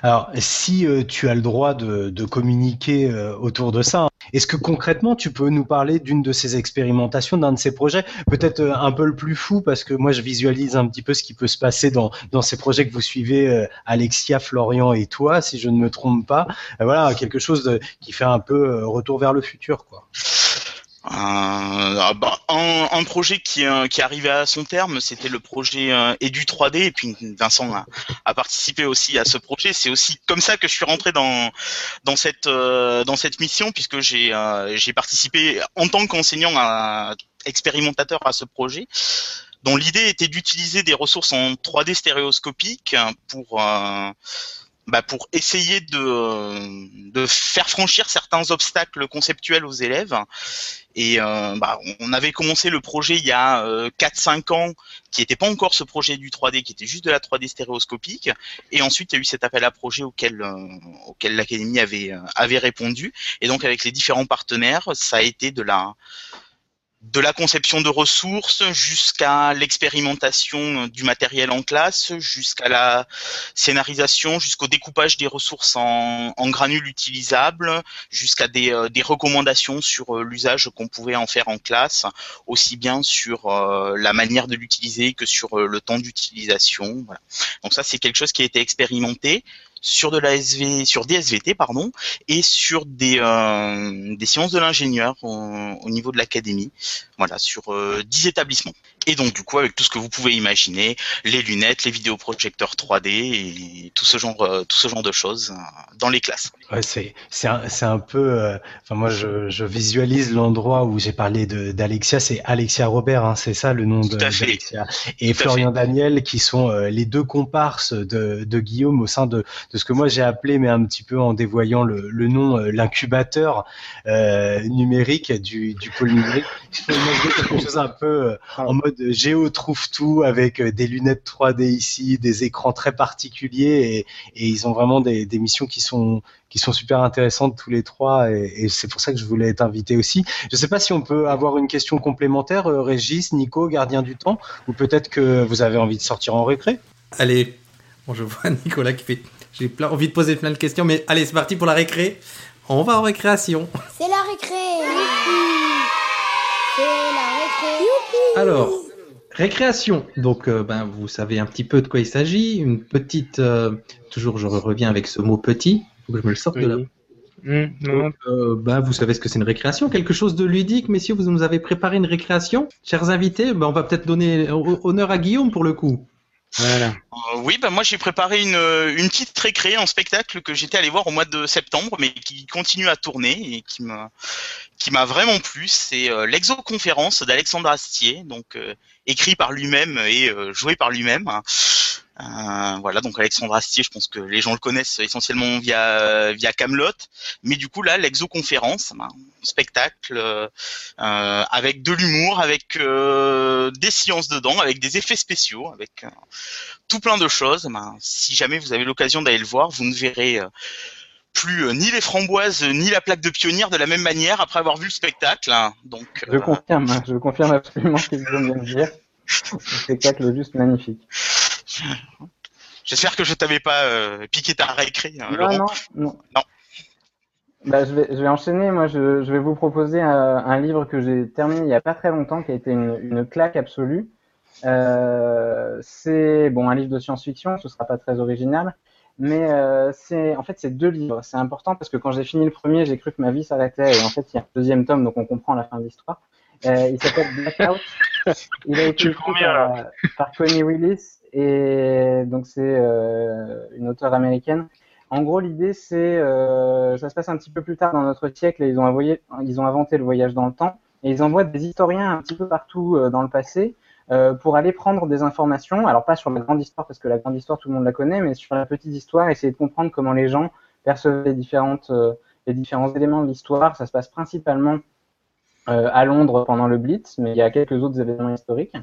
Alors, si euh, tu as le droit de, de communiquer euh, autour de ça, est-ce que concrètement tu peux nous parler d'une de ces expérimentations, d'un de ces projets, peut-être euh, un peu le plus fou, parce que moi je visualise un petit peu ce qui peut se passer dans, dans ces projets que vous suivez, Alexia, Florian et toi, si je ne me trompe pas. voilà, quelque chose de, qui fait un peu retour vers le futur, quoi. Euh, bah, un, un, projet qui, euh, qui arrivait à son terme, c'était le projet euh, Edu 3D, et puis Vincent a, a, participé aussi à ce projet. C'est aussi comme ça que je suis rentré dans dans cette euh, dans cette mission, puisque j'ai euh, j'ai participé en tant qu'enseignant expérimentateur à ce projet dont l'idée était d'utiliser des ressources en 3D stéréoscopique pour bah, pour essayer de, de faire franchir certains obstacles conceptuels aux élèves. Et euh, bah, on avait commencé le projet il y a euh, 4-5 ans, qui n'était pas encore ce projet du 3D, qui était juste de la 3D stéréoscopique. Et ensuite, il y a eu cet appel à projet auquel, euh, l'Académie euh, avait répondu. Et donc, avec les différents partenaires, ça a été de la de la conception de ressources jusqu'à l'expérimentation du matériel en classe, jusqu'à la scénarisation, jusqu'au découpage des ressources en, granules utilisables, jusqu'à des, euh, recommandations sur euh, l'usage qu'on pouvait en faire en classe, aussi bien sur euh, la manière de l'utiliser que sur le temps d'utilisation. Donc ça, c'est quelque chose qui a été expérimenté sur de la SV, sur des SVT pardon, et sur des, euh, des sciences de l'ingénieur au, au, niveau de l'académie, voilà, sur euh, 10 établissements. Et donc du coup avec tout ce que vous pouvez imaginer, les lunettes, les vidéoprojecteurs 3D et tout ce genre, euh, tout ce genre de choses euh, dans les classes. Ouais, c'est c'est un, c'est un peu, euh, enfin moi je, je visualise l'endroit où j'ai parlé de d'Alexia, c'est Alexia Robert, hein, c'est ça le nom de d'Alexia, et tout Florian Daniel qui sont les deux comparses de, de Guillaume au sein de de ce que moi j'ai appelé, mais un petit peu en dévoyant le, le nom, l'incubateur numérique du, du pôle numérique. Il faut imaginer quelque chose un peu en mode Géo trouve tout avec des lunettes 3D ici, des écrans très particuliers et, et ils ont vraiment des, des, missions qui sont qui sont super intéressantes tous les trois et, et c'est pour ça que je voulais être invité aussi. Je ne sais pas si on peut avoir une question complémentaire, euh, Régis, Nico, gardien du temps, ou peut-être que vous avez envie de sortir en récré. Allez, bon, je vois [LAUGHS] Nicolas qui fait. J'ai plein envie de poser plein de questions, mais allez, c'est parti pour la récré. On va en récréation. C'est la récré. C'est la récré. Alors, récréation. Donc, euh, ben, vous savez un petit peu de quoi il s'agit. Une petite. Euh, toujours, je reviens avec ce mot petit. Il faut que je me le sorte de là. Mmh, Donc, euh, ben, vous savez ce que c'est une récréation, quelque chose de ludique, messieurs? Vous nous avez préparé une récréation, chers invités. Ben, on va peut-être donner honneur à Guillaume pour le coup. Voilà. Euh, oui, bah moi j'ai préparé une, une petite récré en spectacle que j'étais allé voir au mois de septembre, mais qui continue à tourner et qui m'a qui m'a vraiment plu. C'est euh, l'exoconférence d'Alexandre Astier, donc euh, écrit par lui-même et euh, joué par lui-même. Euh, voilà, donc Alexandre Astier, je pense que les gens le connaissent essentiellement via via Camelot, mais du coup là, l'exoconférence, ben, spectacle euh, avec de l'humour, avec euh, des sciences dedans, avec des effets spéciaux, avec tout plein de choses. Ben, si jamais vous avez l'occasion d'aller le voir, vous ne verrez plus ni les framboises ni la plaque de pionnière de la même manière après avoir vu le spectacle. Hein. Donc, je confirme, je confirme absolument ce que vous venez de dire. Le spectacle juste magnifique. [LAUGHS] J'espère que je t'avais pas euh, piqué ta récré. Hein, non, Laurent. non, non, non. Bah, je, vais, je vais enchaîner. Moi, je, je vais vous proposer un, un livre que j'ai terminé il n'y a pas très longtemps, qui a été une, une claque absolue. Euh, c'est bon un livre de science-fiction, ce sera pas très original, mais euh, c'est en fait c'est deux livres. C'est important parce que quand j'ai fini le premier, j'ai cru que ma vie s'arrêtait et en fait il y a un deuxième tome, donc on comprend la fin de l'histoire. Euh, il s'appelle Blackout. [LAUGHS] Il a été écrit par, par Connie Willis et donc c'est euh, une auteure américaine. En gros, l'idée c'est euh, ça se passe un petit peu plus tard dans notre siècle et ils ont, inventé le voyage dans le temps et ils envoient des historiens un petit peu partout euh, dans le passé pour aller prendre des informations. Alors pas sur la grande histoire parce que la grande histoire tout le monde la connaît, mais sur la petite histoire, essayer de comprendre comment les gens perçoivent les différents éléments de l'histoire. Ça se passe principalement à Londres pendant le Blitz, mais il y a quelques autres événements historiques.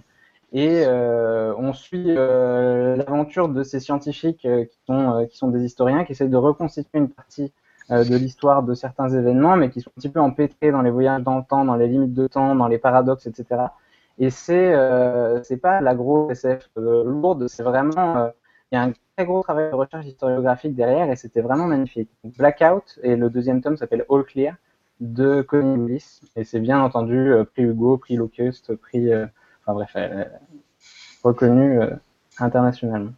Et euh, on suit euh, l'aventure de ces scientifiques qui, sont, qui sont des historiens qui essayent de reconstituer une partie de l'histoire de certains événements, mais qui sont un petit peu empêtrés dans les voyages dans le temps, dans les limites de temps, dans les paradoxes, etc. Et c'est euh, c'est pas la grosse SF lourde, c'est vraiment il y a un très gros travail de recherche historiographique derrière et c'était vraiment magnifique. Blackout et le deuxième tome s'appelle All Clear de Connie Willis et c'est bien entendu euh, prix Hugo, prix Locust, prix, euh, enfin bref, euh, reconnu euh, internationalement.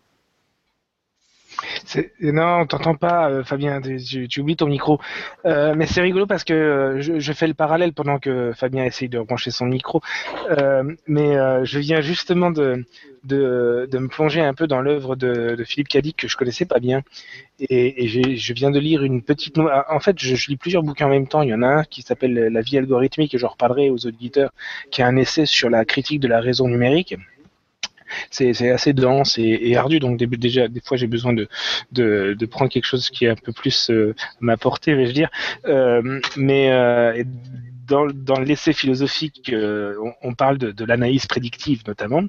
Non, on t'entend pas, euh, Fabien. Tu, oublies ton micro. Euh, mais c'est rigolo parce que euh, je, je fais le parallèle pendant que Fabien essaye de rebrancher son micro. Mais je viens justement de, de, de me plonger un peu dans l'œuvre de, Philippe Cadic que je connaissais pas bien. Et, je viens de lire une petite. ah, En fait, je, je lis plusieurs bouquins en même temps. Il y en a un qui s'appelle La vie algorithmique et j'en reparlerai aux auditeurs, qui est un essai sur la critique de la raison numérique. C'est assez dense et, ardu, donc déjà des fois j'ai besoin de, prendre quelque chose qui est un peu plus euh, ma portée, vais-je dire. Euh, mais euh, dans, dans l'essai philosophique, euh, on, parle de, l'analyse prédictive notamment.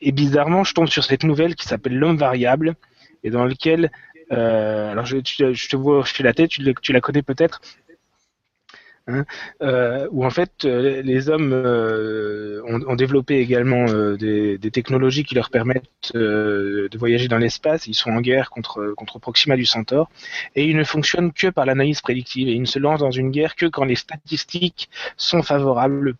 Et bizarrement, je tombe sur cette nouvelle qui s'appelle L'homme variable, et dans lequel, alors je, te vois hocher la tête, tu la connais peut-être. Hein, euh, où en fait euh, les hommes euh, ont, développé également des, technologies qui leur permettent de voyager dans l'espace. Ils sont en guerre contre, contre Proxima du Centaure et ils ne fonctionnent que par l'analyse prédictive et ils ne se lancent dans une guerre que quand les statistiques sont favorables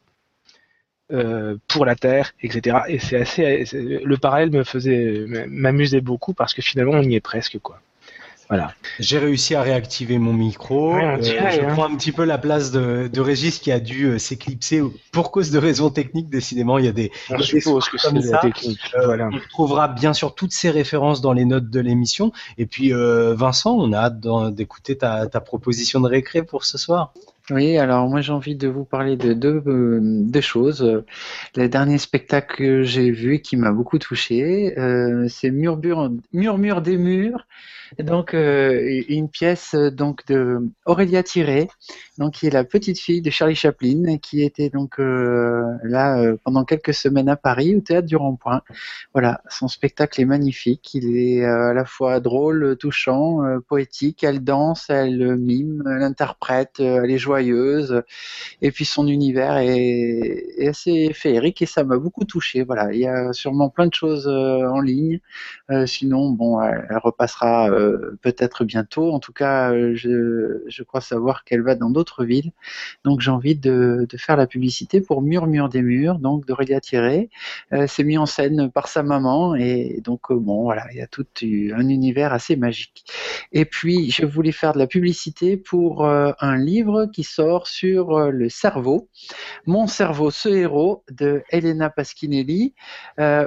pour la Terre, etc. Et c'est assez, le parallèle me faisait m'amusait beaucoup parce que finalement on y est presque quoi. Voilà. J'ai réussi à réactiver mon micro. Ouais, Euh, je hein. prends un petit peu la place de, de Régis qui a dû euh, s'éclipser pour cause de raisons techniques. Décidément, il y a des. On il y a des suppose que c'est la ça. technique. Euh, Voilà. On trouvera bien sûr toutes ces références dans les notes de l'émission. Et puis, euh, Vincent, on a hâte d'écouter ta, ta proposition de récré pour ce soir. Oui, alors moi j'ai envie de vous parler de deux, choses. Le dernier spectacle que j'ai vu qui m'a beaucoup touché, euh, c'est Murmure, Murmure des murs, donc euh, une pièce euh, donc de Aurélia Thiré, donc qui est la petite fille de Charlie Chaplin, qui était donc euh, là pendant quelques semaines à Paris au théâtre du Rond-Point. Voilà, son spectacle est magnifique, il est à la fois drôle, touchant, poétique. Elle danse, elle mime, elle interprète, elle est joyeuse, et puis son univers est, assez féerique et ça m'a beaucoup touché. Voilà, il y a sûrement plein de choses en ligne. Sinon, bon, elle repassera euh, peut-être bientôt. En tout cas, euh, je, crois savoir qu'elle va dans d'autres villes. Donc j'ai envie de, faire la publicité pour Murmure des murs, donc d'Aurélia Thierry. Euh, c'est mis en scène par sa maman et donc euh, bon voilà, il y a tout un univers assez magique. Et puis je voulais faire de la publicité pour un livre qui sort sur le cerveau, Mon cerveau, ce héros de Elena Pasquinelli,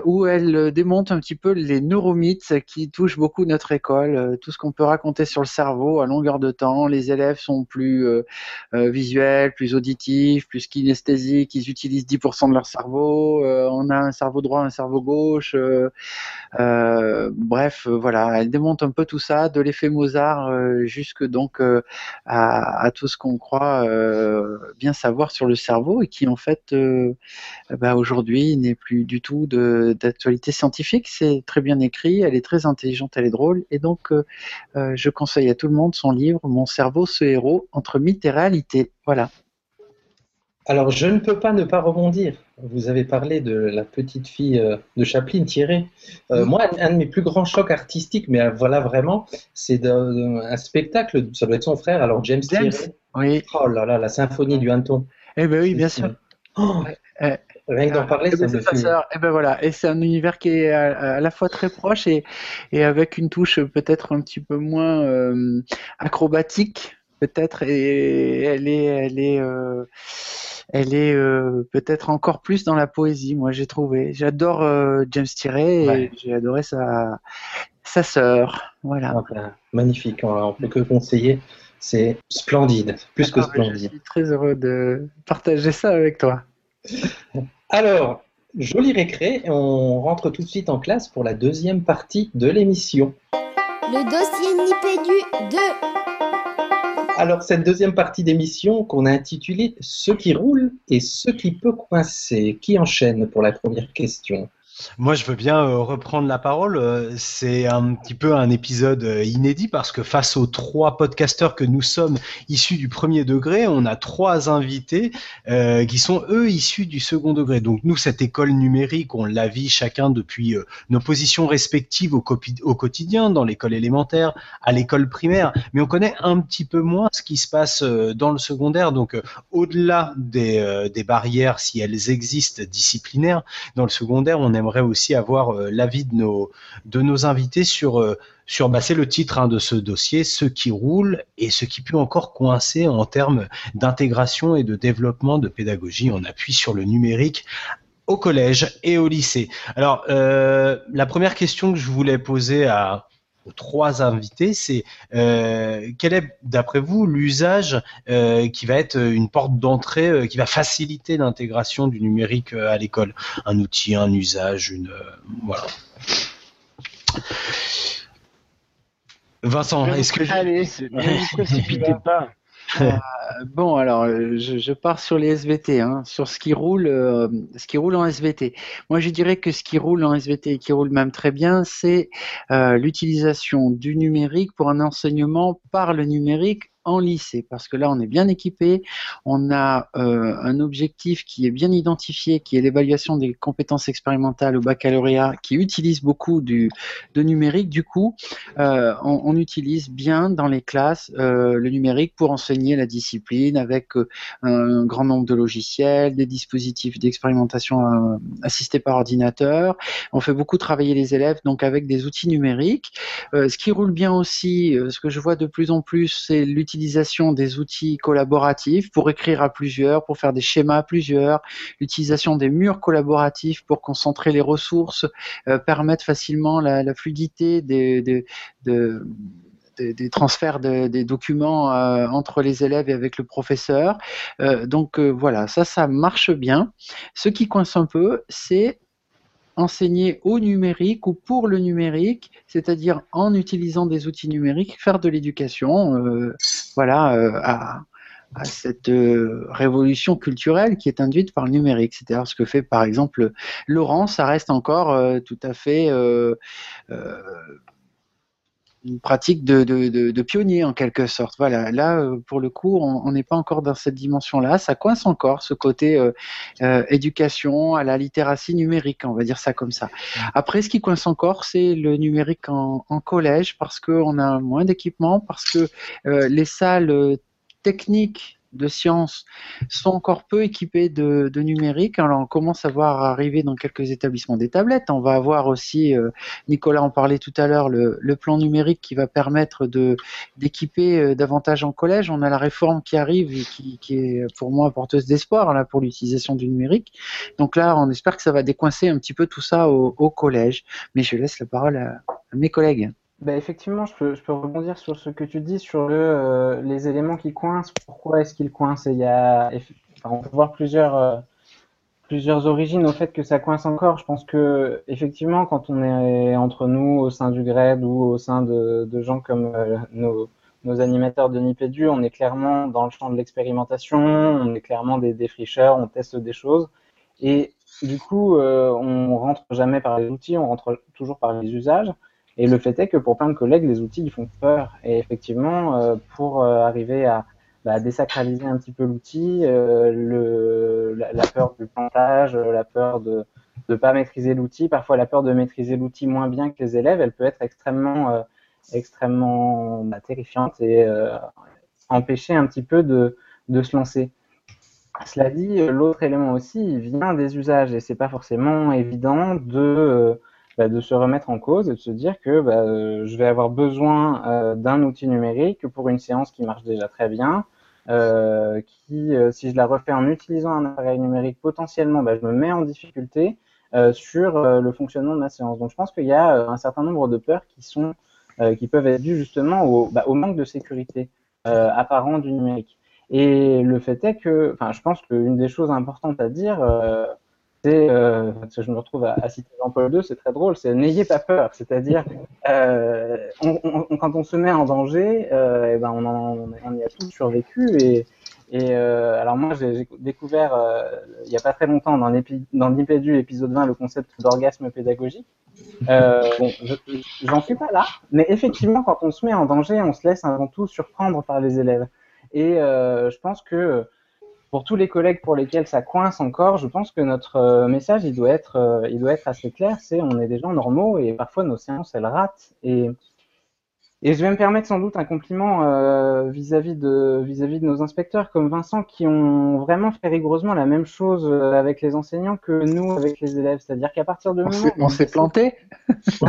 où elle démonte un petit peu les neuromythes qui touchent beaucoup notre école, euh, tout ce qu'on peut raconter sur le cerveau à longueur de temps. Les élèves sont plus euh, euh, visuels, plus auditifs, plus kinesthésiques, ils utilisent 10% de leur cerveau. On a un cerveau droit, un cerveau gauche. bref, voilà, elle démonte un peu tout ça, de l'effet Mozart jusque donc à, tout ce qu'on croit bien savoir sur le cerveau et qui en fait euh, bah, aujourd'hui n'est plus du tout d'actualité scientifique. C'est très bien écrit, elle est très intelligente, elle est drôle et donc euh, euh, je conseille à tout le monde son livre Mon cerveau, ce héros entre mythe et réalité. Voilà. Alors, je ne peux pas ne pas rebondir. Vous avez parlé de la petite fille euh, de Chaplin, Thierry. Euh, moi, un, un de mes plus grands chocs artistiques, mais voilà vraiment, c'est un spectacle, ça doit être son frère, alors James, James. Thierry. Oui. Oh là là, la symphonie du hanneton. Eh ben oui, bien sûr. Oh, Ouais. Rien que d'en parler, ça ben, me c'est sœur. Eh ben voilà, et c'est un univers qui est à, à la fois très proche et, et avec une touche peut-être un petit peu moins euh, acrobatique, peut-être, et elle est, elle est, euh, elle est euh, peut-être encore plus dans la poésie. Moi, j'ai trouvé. J'adore euh, James Tiré et Ouais. j'ai adoré sa sa sœur. Voilà. Ah ben, magnifique, on ne peut que conseiller. C'est splendide, plus que Ah, je splendide. suis très heureux de partager ça avec toi. Alors, joli récré, et on rentre tout de suite en classe pour la deuxième partie de l'émission. Le dossier Nipédu 2. Alors, cette deuxième partie d'émission qu'on a intitulée Ce qui roule et ce qui peut coincer. Qui enchaîne pour la première question? Moi, je veux bien euh, reprendre la parole. Euh, c'est un petit peu un épisode euh, inédit parce que face aux trois podcasteurs que nous sommes issus du premier degré, on a trois invités qui sont eux issus du second degré. Donc nous, cette école numérique, on la vit chacun depuis nos positions respectives au, quotidien, dans l'école élémentaire, à l'école primaire, mais on connaît un petit peu moins ce qui se passe dans le secondaire. Donc au-delà des, des barrières, si elles existent disciplinaires, dans le secondaire, on aimerait aussi avoir euh, l'avis de nos, de nos invités sur, euh, sur bah, c'est le titre hein, de ce dossier, ce qui roule et ce qui peut encore coincer en termes d'intégration et de développement de pédagogie. On appuie sur le numérique au collège et au lycée. Alors, euh, la première question que je voulais poser à, aux trois invités, c'est euh, quel est, d'après vous, l'usage euh, qui va être une porte d'entrée, euh, qui va faciliter l'intégration du numérique à l'école? Un outil, un usage, une voilà. Vincent, est-ce que allez, ne précipitez pas bon, alors, euh, je, pars sur les SVT, hein, sur ce qui roule, euh, ce qui roule en SVT. Moi, je dirais que ce qui roule en SVT et qui roule même très bien, c'est l'utilisation du numérique pour un enseignement par le numérique en lycée, parce que là, on est bien équipé, on a euh, un objectif qui est bien identifié, qui est l'évaluation des compétences expérimentales au baccalauréat, qui utilise beaucoup du, de numérique. Du coup, euh, on, utilise bien dans les classes euh, le numérique pour enseigner la discipline avec un grand nombre de logiciels, des dispositifs d'expérimentation assistés par ordinateur. On fait beaucoup travailler les élèves donc avec des outils numériques. ce qui roule bien aussi, ce que je vois de plus en plus, c'est l'utilisation l'utilisation des outils collaboratifs pour écrire à plusieurs, pour faire des schémas à plusieurs, l'utilisation des murs collaboratifs pour concentrer les ressources, euh, permettre facilement la, fluidité des, transferts des documents euh, entre les élèves et avec le professeur. Euh, donc voilà, ça, ça marche bien. Ce qui coince un peu, c'est enseigner au numérique ou pour le numérique, c'est-à-dire en utilisant des outils numériques, faire de l'éducation, voilà, euh, à, cette euh, révolution culturelle qui est induite par le numérique. C'est-à-dire ce que fait par exemple Laurent, ça reste encore tout à fait une pratique de, pionnier en quelque sorte. Voilà, là euh, pour le coup, on n'est pas encore dans cette dimension-là. Ça coince encore ce côté euh, euh, éducation à la littératie numérique, on va dire ça comme ça. Après, ce qui coince encore, c'est le numérique en, en collège parce qu'on a moins d'équipements, parce que les salles techniques de sciences sont encore peu équipés de, numérique. Alors on commence à voir arriver dans quelques établissements des tablettes. On va avoir aussi, euh, Nicolas en parlait tout à l'heure, le, plan numérique qui va permettre d'équiper euh, davantage en collège. On a la réforme qui arrive et qui, est pour moi porteuse d'espoir pour l'utilisation du numérique. Donc là, on espère que ça va décoincer un petit peu tout ça au, collège. Mais je laisse la parole à mes collègues. Bah, effectivement, je peux, rebondir sur ce que tu dis sur euh, les éléments qui coincent. Pourquoi est-ce qu'ils coincent? Il y a, On peut voir plusieurs, euh, plusieurs origines au fait que ça coince encore. Je pense que effectivement, quand on est entre nous au sein du GRED ou au sein de, gens comme euh, nos, nos, animateurs de Nipédu, on est clairement dans le champ de l'expérimentation, on est clairement des défricheurs, on teste des choses. Et du coup, on rentre jamais par les outils, on rentre toujours par les usages. Et le fait est que pour plein de collègues, les outils ils font peur. Et effectivement, euh, pour euh, arriver à bah, désacraliser un petit peu l'outil, euh, la, peur du plantage, la peur de ne pas maîtriser l'outil, parfois la peur de maîtriser l'outil moins bien que les élèves, elle peut être extrêmement, extrêmement bah, terrifiante et empêcher un petit peu de, de se lancer. Cela dit, l'autre élément aussi, il vient des usages et c'est pas forcément évident de bah, de se remettre en cause et de se dire que bah, euh, je vais avoir besoin euh, d'un outil numérique pour une séance qui marche déjà très bien, euh, qui, euh, si je la refais en utilisant un appareil numérique, potentiellement, bah, je me mets en difficulté sur le fonctionnement de ma séance. Donc, je pense qu'il y a un certain nombre de peurs qui sont, qui peuvent être dues justement au, bah, au manque de sécurité apparent du numérique. Et le fait est que, enfin, je pense qu'une des choses importantes à dire, c'est, euh, je me retrouve à, citer Jean-Paul II, c'est très drôle, c'est n'ayez pas peur, c'est-à-dire euh, quand on se met en danger, euh, eh ben on, en, y a tous survécu et, alors moi, j'ai découvert il n'y a pas très longtemps dans, l'IPEDU épisode 20 le concept d'orgasme pédagogique. Bon, je- j'en suis pas là, mais effectivement, quand on se met en danger, on se laisse avant tout surprendre par les élèves. Et je pense que pour tous les collègues pour lesquels ça coince encore, je pense que notre euh, message, il doit être, euh, il doit être assez clair. C'est on est des gens normaux et parfois nos séances, elles ratent. Et et je vais me permettre sans doute un compliment euh, vis-à-vis de vis-à-vis de nos inspecteurs comme Vincent qui ont vraiment fait rigoureusement la même chose euh, avec les enseignants que nous avec les élèves. C'est-à-dire qu'à partir de On nous, s'est- on s'est planté [LAUGHS]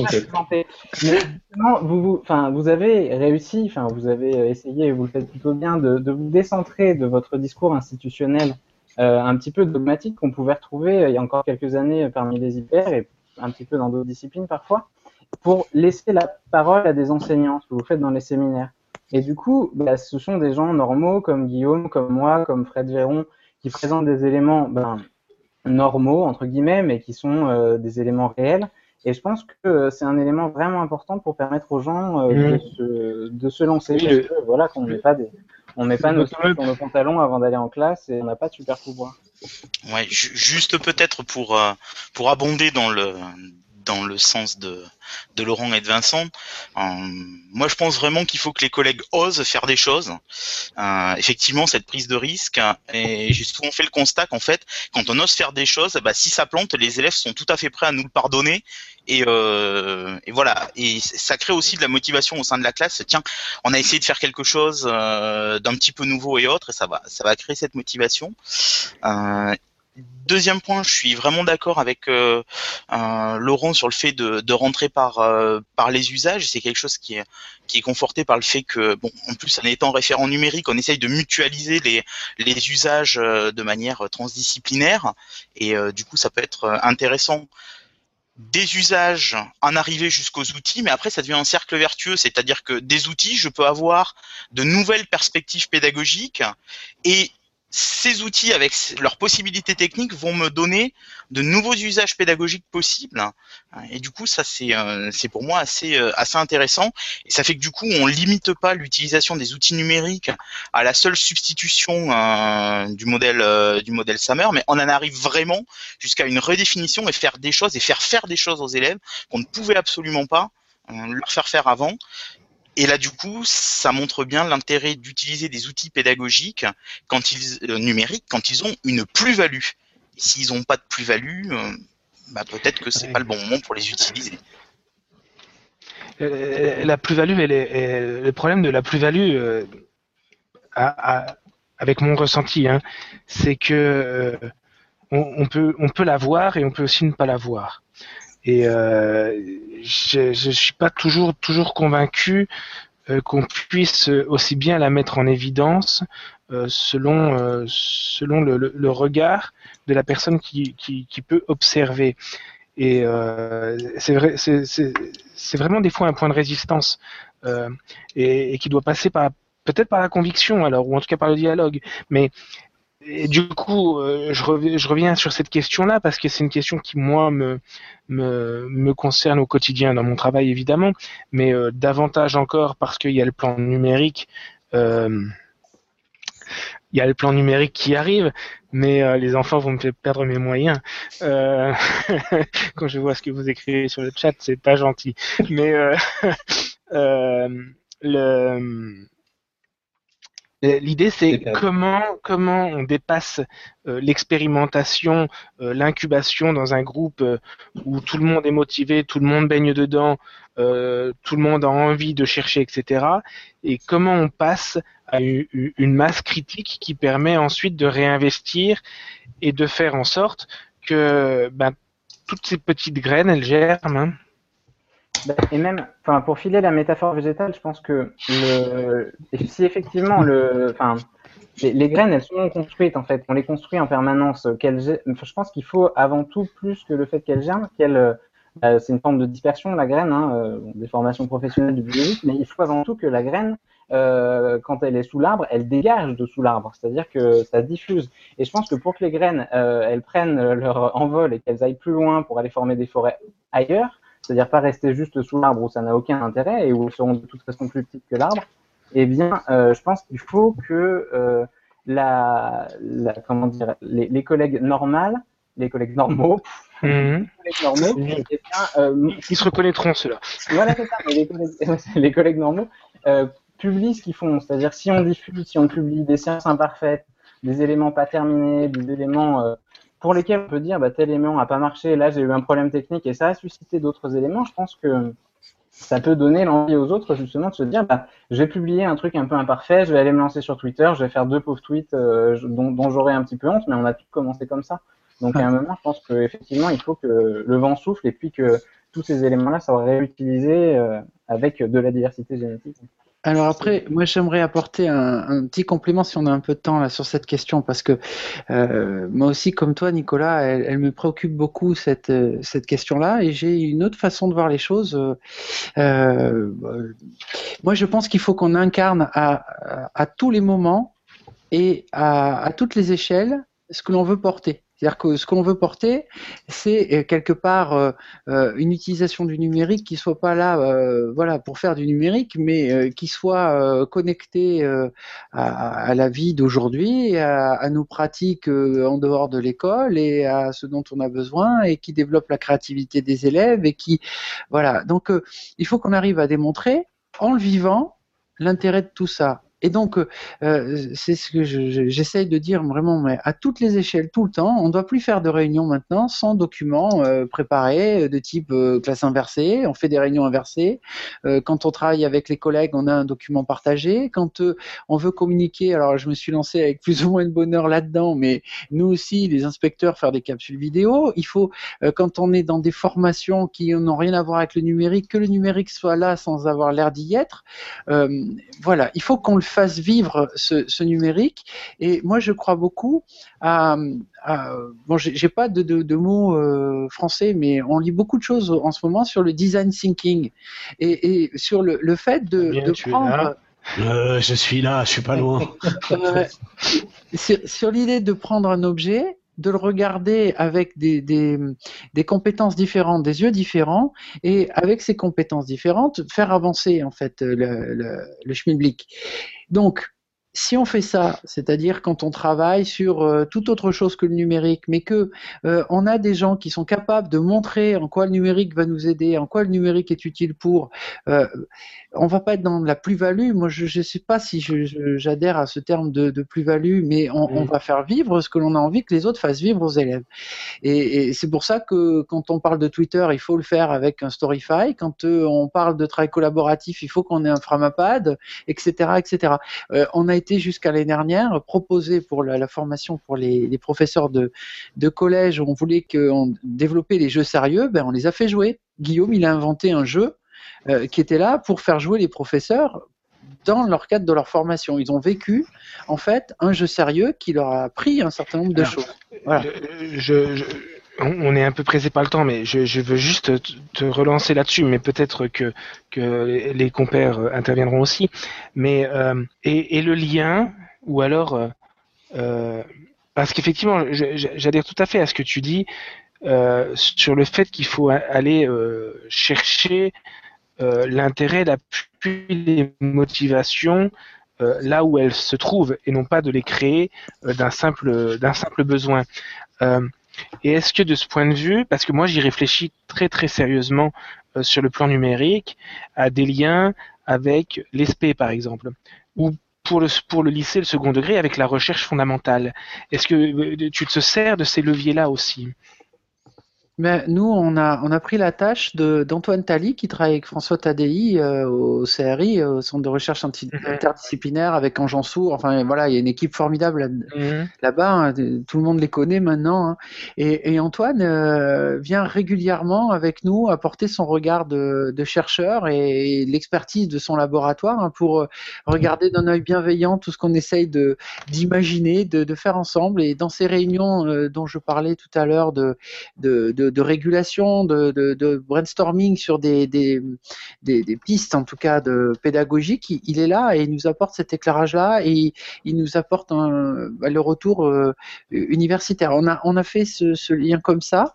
on s'est planté. Mais justement, vous, vous, enfin, vous avez réussi, enfin, vous avez essayé, et vous le faites plutôt bien, de, de vous décentrer de votre discours institutionnel euh, un petit peu dogmatique qu'on pouvait retrouver euh, il y a encore quelques années parmi les hyper et un petit peu dans d'autres disciplines parfois, pour laisser la parole à des enseignants, ce que vous faites dans les séminaires. Et du coup, bah, ce sont des gens normaux comme Guillaume, comme moi, comme Fred Véron, qui présentent des éléments ben, normaux, entre guillemets, mais qui sont euh, des éléments réels. Et je pense que euh, c'est un élément vraiment important pour permettre aux gens euh, de, se, de se lancer. Oui, parce le- que, voilà, qu'on met pas des, on met pas nos skis sur nos pantalons avant d'aller en classe et on n'a pas de super pouvoir. Ouais, ju- juste peut-être pour euh, pour abonder dans le dans le sens de Laurent et de Vincent. euh, moi, je pense vraiment qu'il faut que les collègues osent faire des choses. Euh, effectivement, cette prise de risque. Et j'ai souvent fait le constat qu'en fait, quand on ose faire des choses, bah, si ça plante, les élèves sont tout à fait prêts à nous le pardonner. Et, euh, et voilà. Et ça crée aussi de la motivation au sein de la classe. Tiens, on a essayé de faire quelque chose euh, d'un petit peu nouveau et autre, et ça va, ça va créer cette motivation. Deuxième point, je suis vraiment d'accord avec euh, euh, Laurent sur le fait de, de rentrer par euh, par les usages. C'est quelque chose qui est qui est conforté par le fait que bon, en plus en étant référent numérique, on essaye de mutualiser les les usages euh, de manière transdisciplinaire. Et euh, du coup ça peut être euh, intéressant. Des usages en arriver jusqu'aux outils, mais après ça devient un cercle vertueux, c'est-à-dire que des outils, je peux avoir de nouvelles perspectives pédagogiques et ces outils, avec leurs possibilités techniques, vont me donner de nouveaux usages pédagogiques possibles. Et du coup, ça c'est euh, pour moi assez euh, assez intéressant. Et ça fait que du coup, on limite pas l'utilisation des outils numériques à la seule substitution euh, du modèle euh, du modèle Summer, mais on en arrive vraiment jusqu'à une redéfinition et faire des choses et faire faire des choses aux élèves qu'on ne pouvait absolument pas euh, leur faire faire avant. Et là, du coup, ça montre bien l'intérêt d'utiliser des outils pédagogiques quand ils euh, numériques quand ils ont une plus-value. S'ils n'ont pas de plus-value, euh, bah, peut-être que c'est Ouais. pas le bon moment pour les utiliser. Euh, la plus-value, le problème de la plus-value, avec mon ressenti, hein, c'est que on, on peut, on peut la voir et on peut aussi ne pas la voir. Et euh, je, je suis pas toujours, toujours convaincu euh, qu'on puisse aussi bien la mettre en évidence euh, selon, euh, selon le, regard de la personne qui, qui, peut observer. Et euh, c'est vrai, vraiment des fois un point de résistance euh, et, et qui doit passer par peut-être par la conviction alors ou en tout cas par le dialogue. Mais et du coup, euh, je, reviens, sur cette question-là parce que c'est une question qui moi me, me me concerne au quotidien dans mon travail évidemment, mais euh, davantage encore parce qu'il y a le plan numérique. euh, il y a le plan numérique qui arrive, mais euh, les enfants vont me faire perdre mes moyens. Euh, [LAUGHS] quand je vois ce que vous écrivez sur le chat, c'est pas gentil. Mais euh, [LAUGHS] euh, le L'idée, c'est comment comment on dépasse euh, l'expérimentation, euh, l'incubation dans un groupe euh, où tout le monde est motivé, tout le monde baigne dedans, euh, tout le monde a envie de chercher, etc. Et comment on passe à une masse critique qui permet ensuite de réinvestir et de faire en sorte que ben, toutes ces petites graines, elles germent. hein. Ben, Et même, enfin, pour filer la métaphore végétale, je pense que si effectivement les, graines, elles sont construites en fait. On les construit en permanence. Qu'elles, gè- enfin, je pense qu'il faut avant tout plus que le fait qu'elles germent, qu'elles, euh, euh, c'est une forme de dispersion la graine, hein, euh, des formations professionnelles du biologique, mais il faut avant tout que la graine, euh, quand elle est sous l'arbre, elle dégage de sous l'arbre, c'est-à-dire que ça diffuse. Et je pense que pour que les graines, euh, elles prennent leur envol et qu'elles aillent plus loin pour aller former des forêts ailleurs, c'est-à-dire pas rester juste sous l'arbre où ça n'a aucun intérêt et où elles seront de toute façon plus petites que l'arbre, eh bien, je pense qu'il faut que la, la, comment dire, les, les collègues normales, les collègues normaux, [LAUGHS] Mhm. les collègues normaux, eh bien, euh, Ils se reconnaîtront, ceux-là. voilà, c'est ça, mais les collègues, [LAUGHS] les collègues normaux euh, publient ce qu'ils font. C'est-à-dire, si on diffuse, si on publie des sciences imparfaites, des éléments pas terminés, des éléments euh, pour lesquels on peut dire bah, tel élément n'a pas marché, là j'ai eu un problème technique et ça a suscité d'autres éléments, je pense que ça peut donner l'envie aux autres justement de se dire bah, je vais publier un truc un peu imparfait, je vais aller me lancer sur Twitter, je vais faire deux pauvres tweets euh, dont, j'aurai un petit peu honte, mais on a tous commencé comme ça. Donc à un moment, je pense qu'effectivement, il faut que le vent souffle et puis que tous ces éléments-là soient réutilisés euh, avec de la diversité génétique. Alors après, moi j'aimerais apporter un, un petit complément si on a un peu de temps là sur cette question parce que euh, moi aussi comme toi Nicolas, elle, elle me préoccupe beaucoup cette euh, cette question-là et j'ai une autre façon de voir les choses. Euh, euh, moi je pense qu'il faut qu'on incarne à, à, à tous les moments et à, à toutes les échelles ce que l'on veut porter. C'est-à-dire que ce qu'on veut porter, c'est euh, quelque part euh, euh, une utilisation du numérique qui soit pas là, voilà, pour faire du numérique, mais qui soit connecté euh, à, la vie d'aujourd'hui, à, à nos pratiques en dehors de l'école et à ce dont on a besoin et qui développe la créativité des élèves et qui, voilà. Donc, il faut qu'on arrive à démontrer en le vivant l'intérêt de tout ça. Et donc, euh, c'est ce que je- je- j'essaye de dire vraiment, mais à toutes les échelles, tout le temps. On ne doit plus faire de réunions maintenant sans documents euh, préparés euh, de type euh, classe inversée. On fait des réunions inversées. Euh, quand on travaille avec les collègues, on a un document partagé. Quand euh, on veut communiquer, alors je me suis lancé avec plus ou moins de bonheur là-dedans, mais nous aussi, les inspecteurs, faire des capsules vidéo. Il faut, euh, quand on est dans des formations qui n'ont rien à voir avec le numérique, que le numérique soit là sans avoir l'air d'y être. Euh, voilà, il faut qu'on le fasse vivre ce, ce numérique. Et moi, je crois beaucoup à. à- bon, j'ai pas de, de, de mots euh, français, mais on lit beaucoup de choses en ce moment sur le design thinking et, et sur le, le fait de, Bien, de tu es prendre. Euh, je suis là, je suis pas loin. [LAUGHS] Euh, sur, sur l'idée de prendre un objet, de le regarder avec des, des, compétences différentes, des yeux différents, et avec ces compétences différentes, faire avancer en fait le, le, le schmilblick. Donc, si on fait ça, c'est-à-dire quand on travaille sur euh, toute autre chose que le numérique, mais que euh, on a des gens qui sont capables de montrer en quoi le numérique va nous aider, en quoi le numérique est utile pour, euh, on va pas être dans la plus-value. Moi, je ne sais pas si j'adhère à ce terme de, de plus-value, mais on, on va faire vivre ce que l'on a envie que les autres fassent vivre aux élèves. Et, et c'est pour ça que quand on parle de Twitter, il faut le faire avec un Storyfy. Quand euh, on parle de travail collaboratif, il faut qu'on ait un Framapad, etc., etc. Euh, on a été jusqu'à l'année dernière proposé pour la, la formation pour les, les professeurs de, de collège. On voulait qu'on développer les jeux sérieux, ben on les a fait jouer. Guillaume, il a inventé un jeu euh, qui était là pour faire jouer les professeurs dans leur cadre de leur formation. Ils ont vécu, en fait, un jeu sérieux qui leur a appris un certain nombre de Alors, choses. Voilà. Je, je- on est un peu pressé par le temps, mais je, je veux juste te, relancer là-dessus, mais peut-être que, que les compères euh, interviendront aussi. Mais euh, et, et le lien, ou alors euh, euh, parce qu'effectivement, j'adhère tout à fait à ce que tu dis euh, sur le fait qu'il faut aller euh, chercher l'intérêt, l'appui, les motivations là où elles se trouvent et non pas de les créer d'un simple d'un simple besoin. Et est-ce que de ce point de vue, parce que moi j'y réfléchis très très sérieusement euh, sur le plan numérique, à des liens avec l'ESP par exemple, ou pour le, pour le lycée, le second degré, avec la recherche fondamentale. Est-ce que euh, tu te sers de ces leviers-là aussi? Mais nous, on a, on a pris la tâche d'Antoine Tally, qui travaille avec François Tadei euh, au CRI, euh, au Centre de recherche Mhm. interdisciplinaire, avec Sourd. Enfin, voilà, il y a une équipe formidable là- là-bas, hein, tout le monde les connaît maintenant. hein. Et, et Antoine euh, vient régulièrement avec nous apporter son regard de, de chercheur et, et l'expertise de son laboratoire hein, pour regarder d'un œil bienveillant tout ce qu'on essaye de d'imaginer, de, de faire ensemble. Et dans ces réunions euh, dont je parlais tout à l'heure de, de, de, régulation, de, brainstorming sur des, pistes en tout cas de pédagogique, il, est là et il nous apporte cet éclairage-là et il, nous apporte un, bah, le retour euh, universitaire. On a, fait ce, lien comme ça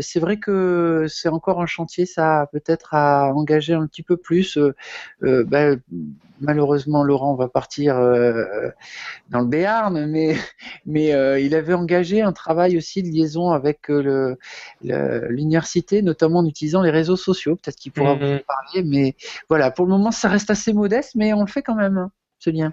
c'est vrai que c'est encore un chantier, ça peut-être à engager un petit peu plus. Euh, euh, ben, malheureusement, Laurent va partir dans le Béarn, mais, [LAUGHS] mais il avait engagé un travail aussi de liaison avec l'université, notamment en utilisant les réseaux sociaux. Peut-être qu'il pourra vous en mhm. parler, mais voilà, pour le moment, ça reste assez modeste, mais on le fait quand même. Hein. C'est bien.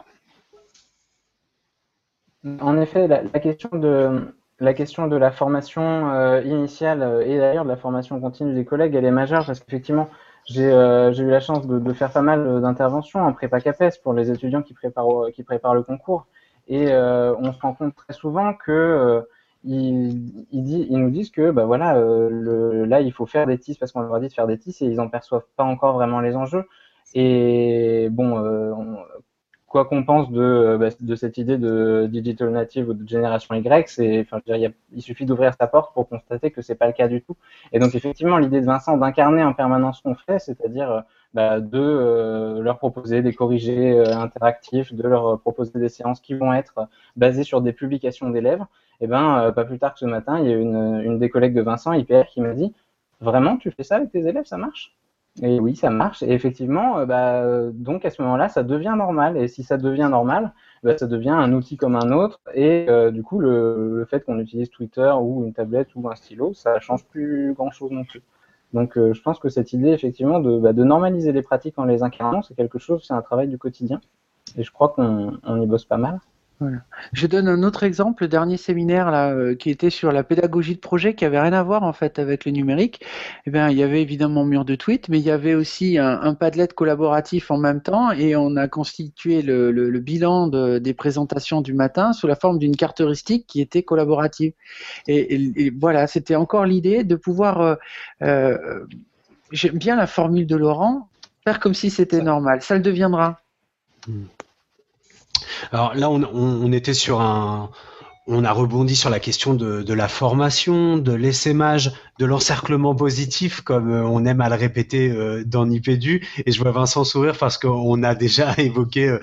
En effet, la, question de la question de la formation euh, initiale euh, et d'ailleurs de la formation continue des collègues, elle est majeure parce qu'effectivement, j'ai euh, eu la chance de, faire pas mal d'interventions en prépa CAPES pour les étudiants qui préparent, qui préparent le concours. Et on se rend compte très souvent que ils, ils, nous disent que bah voilà, là il faut faire des TIS parce qu'on leur dit de faire des TIS et ils n'en perçoivent pas encore vraiment les enjeux. Et bon, quoi qu'on pense de, euh, bah, de cette idée de digital native ou de génération Y, il suffit d'ouvrir sa porte pour constater que c'est pas le cas du tout. Et donc effectivement, l'idée de Vincent d'incarner en permanence ce qu'on fait, c'est-à-dire euh, bah, de euh, leur proposer des corrigés interactifs, de leur proposer des séances qui vont être basées sur des publications d'élèves. Et eh ben, pas plus tard que ce matin, il y a une des collègues de Vincent, IPR, qui m'a dit Vraiment, tu fais ça avec tes élèves, ça marche? Et oui, ça marche. Et effectivement, euh, bah, donc à ce moment-là, ça devient normal. Et si ça devient normal, bah, ça devient un outil comme un autre. Et euh, du coup, le, fait qu'on utilise Twitter ou une tablette ou un stylo, ça change plus grand-chose non plus. Donc, euh, je pense que cette idée, effectivement, de, bah, de normaliser les pratiques en les incarnant, c'est quelque chose, c'est un travail du quotidien. Et je crois qu'on on y bosse pas mal. Je donne un autre exemple, le dernier séminaire là, euh, qui était sur la pédagogie de projet, qui avait rien à voir en fait avec le numérique. Eh bien, il y avait évidemment mur de tweets, mais il y avait aussi un, Padlet collaboratif en même temps, et on a constitué le, bilan des présentations du matin sous la forme d'une carte heuristique qui était collaborative. Et, voilà, c'était encore l'idée de pouvoir. Euh, euh, j'aime bien la formule de Laurent, faire comme si c'était normal. Ça le deviendra. Hmm. Alors là, on, était sur un, on a rebondi sur la question de, la formation, de l'essaimage, de l'encerclement positif, comme euh, on aime à le répéter euh, dans Nipédu. Et je vois Vincent sourire parce qu'on a déjà [LAUGHS] évoqué euh,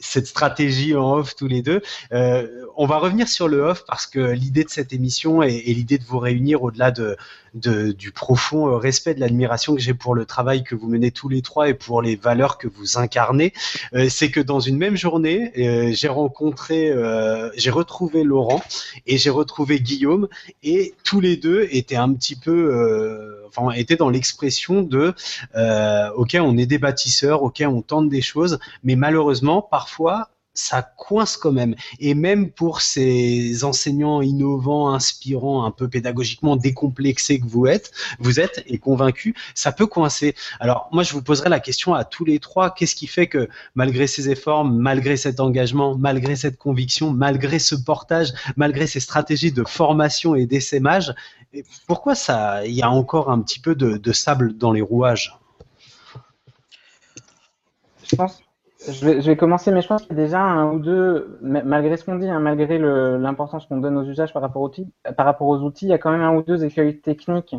cette stratégie en off tous les deux. on va revenir sur le off parce que l'idée de cette émission et l'idée de vous réunir au-delà de, du profond euh, respect, de l'admiration que j'ai pour le travail que vous menez tous les trois et pour les valeurs que vous incarnez, euh, c'est que dans une même journée, euh, j'ai rencontré, j'ai retrouvé Laurent et j'ai retrouvé Guillaume et tous les deux étaient un petit peu, enfin, étaient dans l'expression de, ok, on est des bâtisseurs, ok, on tente des choses, mais malheureusement, parfois, ça coince quand même. Et même pour ces enseignants innovants, inspirants, un peu pédagogiquement décomplexés que vous êtes, vous êtes et convaincus, ça peut coincer. Alors moi, je vous poserai la question à tous les trois. Qu'est-ce qui fait que malgré ces efforts, malgré cet engagement, malgré cette conviction, malgré ce portage, malgré ces stratégies de formation et d'essaimage, pourquoi ça, il y a encore un petit peu de, de sable dans les rouages? Je pense je vais, commencer, mais je pense qu'il y a déjà un ou deux, malgré ce qu'on dit, hein, malgré l'importance qu'on donne aux usages par rapport, aux outils, par rapport aux outils, il y a quand même un ou deux écueils techniques.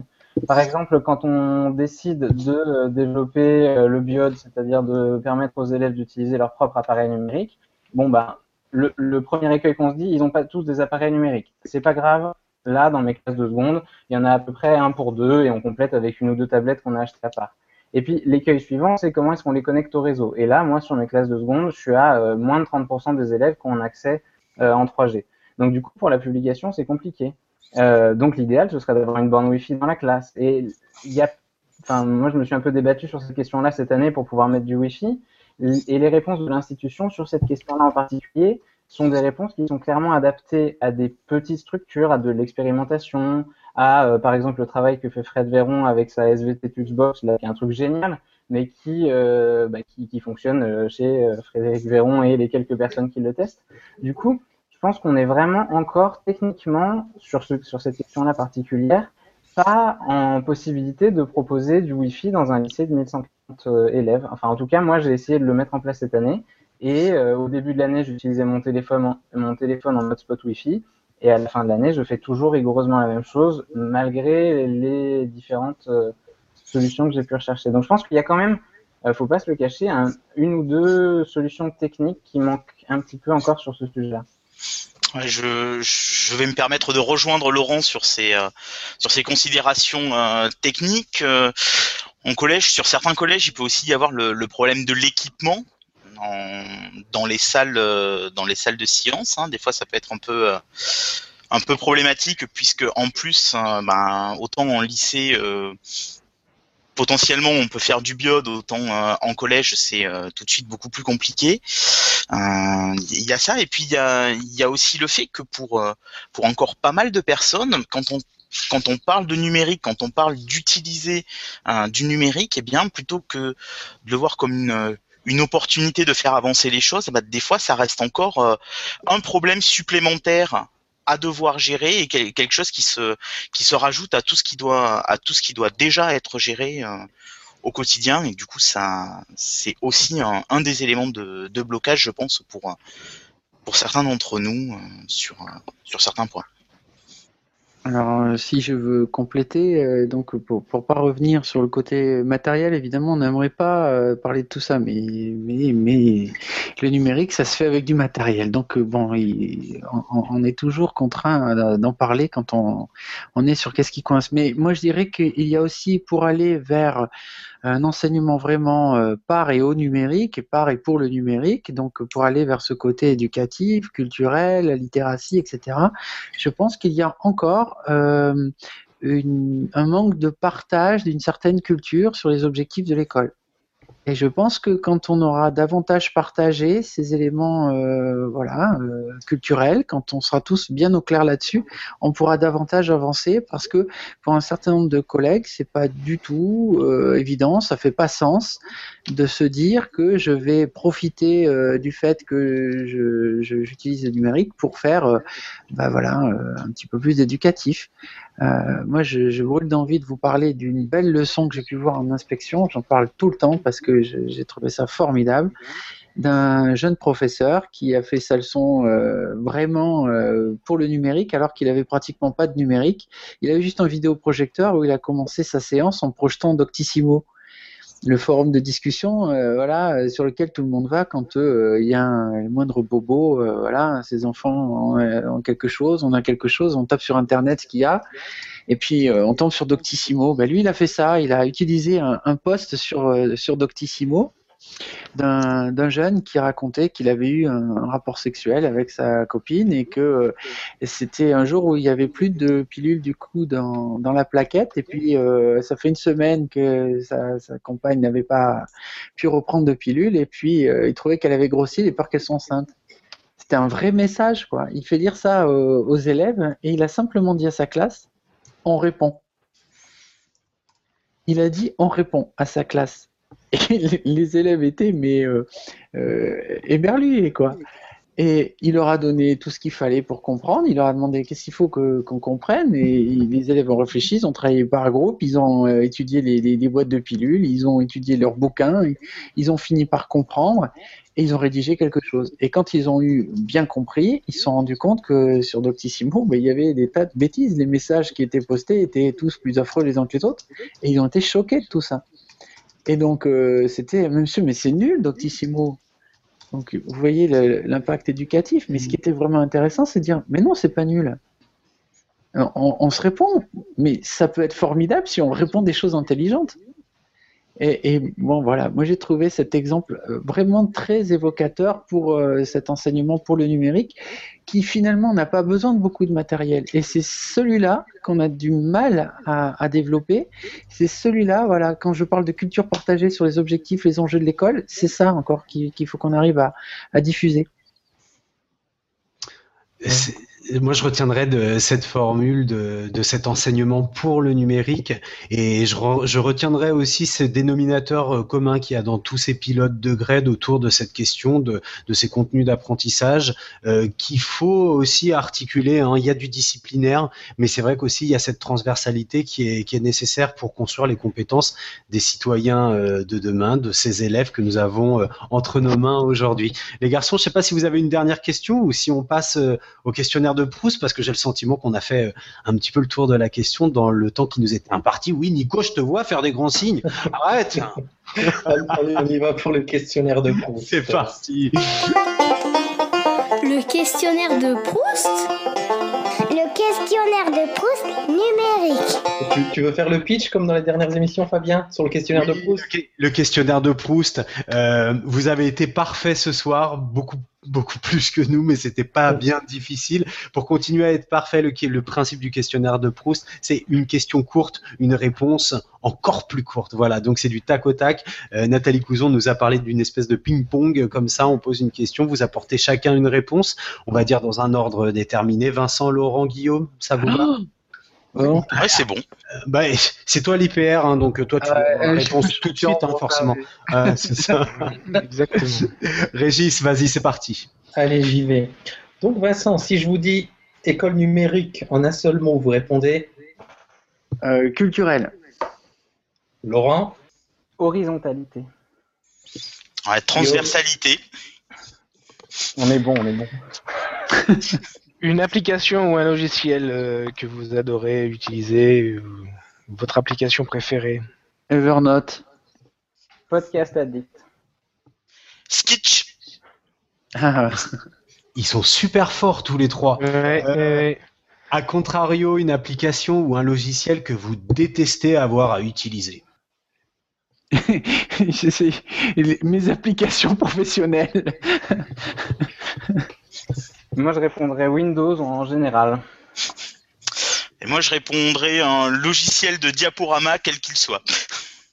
Par exemple, quand on décide de développer euh, le biode, c'est-à-dire de permettre aux élèves d'utiliser leur propre appareil numérique, bon bah le, le premier écueil qu'on se dit, ils n'ont pas tous des appareils numériques. C'est pas grave. Là, dans mes classes de seconde, il y en a à peu près un pour deux et on complète avec une ou deux tablettes qu'on a achetées à part. Et puis l'écueil suivant, c'est comment est-ce qu'on les connecte au réseau. Et là, moi, sur mes classes de seconde, je suis à euh, moins de 30% des élèves qui ont accès euh, en 3G. Donc du coup, pour la publication, c'est compliqué. Euh, donc l'idéal, ce serait d'avoir une borne Wi-Fi dans la classe. Et il y a, enfin, moi, je me suis un peu débattu sur cette question-là cette année pour pouvoir mettre du Wi-Fi. Et les réponses de l'institution sur cette question-là en particulier sont des réponses qui sont clairement adaptées à des petites structures, à de l'expérimentation, à, euh, par exemple, le travail que fait Fred Véron avec sa SVT Tuxbox, là, qui est un truc génial, mais qui, euh, bah, qui, qui, fonctionne euh, chez Frédéric Véron et les quelques personnes qui le testent. Du coup, je pense qu'on est vraiment encore techniquement sur, ce, sur cette question-là particulière, pas en possibilité de proposer du Wi-Fi dans un lycée de 1140 élèves. Enfin, en tout cas, moi, j'ai essayé de le mettre en place cette année. Et au début de l'année, j'utilisais mon téléphone, mon téléphone en mode spot Wi-Fi. Et à la fin de l'année, je fais toujours rigoureusement la même chose, malgré les différentes euh, solutions que j'ai pu rechercher. Donc je pense qu'il y a quand même, euh, faut pas se le cacher, une ou deux solutions techniques qui manquent un petit peu encore sur ce sujet-là. Je, vais me permettre de rejoindre Laurent sur ces euh, sur ces considérations euh, techniques. En collège, sur certains collèges, il peut aussi y avoir le problème de l'équipement dans les salles dans les salles de sciences. Hein. Des fois, ça peut être un peu un peu problématique puisque en plus, ben, autant en lycée potentiellement on peut faire du biode, autant euh, en collège c'est euh, tout de suite beaucoup plus compliqué. Euh, il y a ça et puis il y a, y a aussi le fait que pour pour encore pas mal de personnes, quand on quand on parle de numérique, quand on parle d'utiliser du numérique, eh bien plutôt que de le voir comme une une opportunité de faire avancer les choses, bah, des fois ça reste encore un problème supplémentaire à devoir gérer et quelque chose qui se qui se rajoute à tout ce qui doit à tout ce qui doit déjà être géré euh, au quotidien et du coup ça c'est aussi un, un, des éléments de, de blocage je pense pour pour certains d'entre nous euh, sur sur certains points. Alors, euh, si je veux compléter, euh, donc pour, pour pas revenir sur le côté matériel, évidemment, on n'aimerait pas euh, parler de tout ça, mais, mais, mais le numérique, ça se fait avec du matériel. Donc, bon, on, est toujours contraint d'en parler quand on, on est sur qu'est-ce qui coince. Mais moi, je dirais qu'il y a aussi, pour aller vers un enseignement vraiment euh, par et au numérique, par et pour le numérique, donc pour aller vers ce côté éducatif, culturel, littératie, etc. Je pense qu'il y a encore euh, un manque de partage d'une certaine culture sur les objectifs de l'école. Et je pense que quand on aura davantage partagé ces éléments euh, voilà, euh, culturels, quand on sera tous bien au clair là-dessus, on pourra davantage avancer parce que pour un certain nombre de collègues, c'est pas du tout euh, évident, ça fait pas sens de se dire que je vais profiter euh, du fait que j'utilise le numérique pour faire euh, bah voilà, euh, un petit peu plus d'éducatif. Moi, je, je brûle d'envie de vous parler d'une belle leçon que j'ai pu voir en inspection. J'en parle tout le temps parce que j'ai trouvé ça formidable d'un jeune professeur qui a fait sa leçon vraiment pour le numérique alors qu'il avait pratiquement pas de numérique. Il avait juste un vidéoprojecteur où il a commencé sa séance en projetant Doctissimo le forum de discussion, euh, voilà, sur lequel tout le monde va quand euh, il y a un moindre bobo, euh, voilà, ses enfants ont, quelque chose, on a quelque chose, on tape sur internet ce qu'il y a, et puis on tombe sur Doctissimo. Ben, lui, il a fait ça, il a utilisé un, un post sur sur Doctissimo d'un jeune qui racontait qu'il avait eu un, rapport sexuel avec sa copine et que euh, c'était un jour où il y avait plus de pilules du coup dans, dans la plaquette et puis euh, ça fait une semaine que sa, compagne n'avait pas pu reprendre de pilules et puis euh, il trouvait qu'elle avait grossi et peur qu'elle soit enceinte. C'était un vrai message quoi. Il fait dire ça aux élèves et il a simplement dit à sa classe on répond. Il a dit on répond à sa classe. Et [LAUGHS] les élèves étaient mais euh, euh, éberlués quoi. Et il leur a donné tout ce qu'il fallait pour comprendre. Il leur a demandé qu'est-ce qu'il faut qu'on comprenne. Et les élèves ont réfléchi, ils ont travaillé par groupe, ils ont euh, étudié les, boîtes de pilules, ils ont étudié leurs bouquins, ils ont fini par comprendre et ils ont rédigé quelque chose. Et quand ils ont eu bien compris, ils se sont rendus compte que sur Doctissimo, ben, il y avait des tas de bêtises. Les messages qui étaient postés étaient tous plus affreux les uns que les autres. Et ils ont été choqués de tout ça. Et donc, euh, c'était, monsieur, mais c'est nul, Doctissimo. Donc, vous voyez l'impact éducatif. Mais ce qui était vraiment intéressant, c'est de dire, mais non, c'est pas nul. on, se répond, mais ça peut être formidable si on répond des choses intelligentes. Et, bon, voilà, moi j'ai trouvé cet exemple euh, vraiment très évocateur pour euh, cet enseignement pour le numérique, qui finalement n'a pas besoin de beaucoup de matériel. Et c'est celui-là qu'on a du mal à, développer. C'est celui-là, voilà, quand je parle de culture partagée sur les objectifs, les enjeux de l'école, c'est ça encore qu'il faut qu'on arrive à, à diffuser moi, je retiendrai de cette formule, de, cet enseignement pour le numérique, et je, retiendrai aussi ce dénominateur euh, commun qu'il y a dans tous ces pilotes de grade autour de cette question de, ces contenus d'apprentissage, euh, qu'il faut aussi articuler. Hein. Il y a du disciplinaire, mais c'est vrai qu'aussi il y a cette transversalité qui est, nécessaire pour construire les compétences des citoyens euh, de demain, de ces élèves que nous avons entre nos mains aujourd'hui. Les garçons, je ne sais pas si vous avez une dernière question ou si on passe au questionnaire de Proust parce que j'ai le sentiment qu'on a fait euh, un petit peu le tour de la question dans le temps qui nous était imparti. Oui, Nico, je te vois faire des grands signes. Arrête [LAUGHS] Allez, on y va pour le questionnaire de Proust. C'est parti. Le Le questionnaire de Proust? Tu, tu veux faire le pitch comme dans les dernières émissions, Fabien, sur le questionnaire de Proust le que- Le questionnaire de Proust. euh, vous avez été parfait ce soir, beaucoup beaucoup plus que nous, mais c'était pas bien difficile. Pour continuer à être parfait, le, le principe du questionnaire de Proust, c'est une question courte, une réponse encore plus courte. Voilà, donc c'est du tac au tac. Euh, Nathalie Couzon nous a parlé d'une espèce de ping-pong, comme ça, on pose une question, vous apportez chacun une réponse, on va dire dans un ordre déterminé. Vincent, Laurent, Guillaume, ça vous va? Bon. Ouais, c'est bon. Bah, [LAUGHS] c'est toi l'IPR, hein, donc toi tu Euh, euh, réponse je- tout de suite, hein, forcément. Ah, c'est ça. [LAUGHS] Exactement. [LAUGHS] Régis, vas-y, c'est parti. Allez, j'y vais. Donc, Vincent, si je vous dis école numérique en un seul mot, vous répondez Euh, culturel. Laurent Horizontalité. Ouais, transversalité. On est bon, on est bon. Une application ou un logiciel euh, que vous adorez utiliser, euh, votre application préférée. Evernote. Podcast addict. Sketch. Ah, Ils sont super forts tous les trois. Ouais, Euh, ouais. A contrario, une application ou un logiciel que vous détestez avoir à utiliser. [LAUGHS] mes applications professionnelles. [LAUGHS] Moi, je répondrais Windows en général. Et moi, je répondrais un logiciel de diaporama, quel qu'il soit.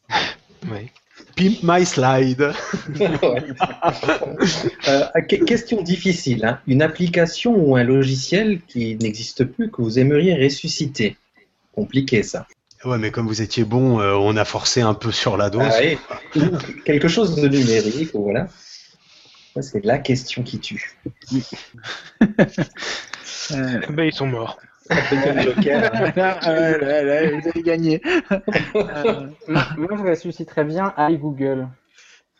[LAUGHS] ouais. Pimp My Slide. [LAUGHS] Euh, que- question difficile. hein. Une application ou un logiciel qui n'existe plus que vous aimeriez ressusciter. Compliqué ça. Ouais, mais comme vous étiez bon, euh, on a forcé un peu sur la dose. Ah oui. Quelque chose de numérique, voilà. Ça, c'est la question qui tue. [LAUGHS] Euh, Ben, ils sont morts. Joker, hein. [LAUGHS] ah, ouais, là, là, vous avez gagné. [LAUGHS] Euh, Moi, je ressusciterais bien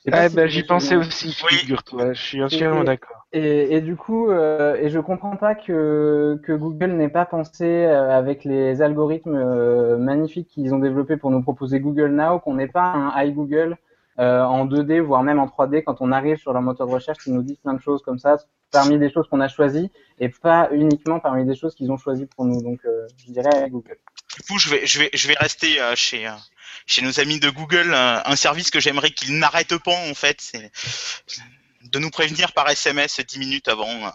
sais pas Ah, si ben, vous j'y pensais aussi, Oui. figure-toi. Je suis entièrement Et- d'accord. Et, et du coup, euh, et je comprends pas que, que Google n'ait pas pensé euh, avec les algorithmes euh, magnifiques qu'ils ont développés pour nous proposer Google Now, qu'on n'ait pas un iGoogle en 2D, voire même en 3D, quand on arrive sur leur moteur de recherche, qui nous dit plein de choses comme ça, parmi des choses qu'on a choisies, et pas uniquement parmi des choses qu'ils ont choisies pour nous. Donc, euh, je dirais Google. Du coup, je vais, je vais, je vais rester euh, chez, euh, chez nos amis de Google. euh, un service que j'aimerais qu'ils n'arrêtent pas, en fait, c'est de nous prévenir par SMS 10 minutes avant. euh,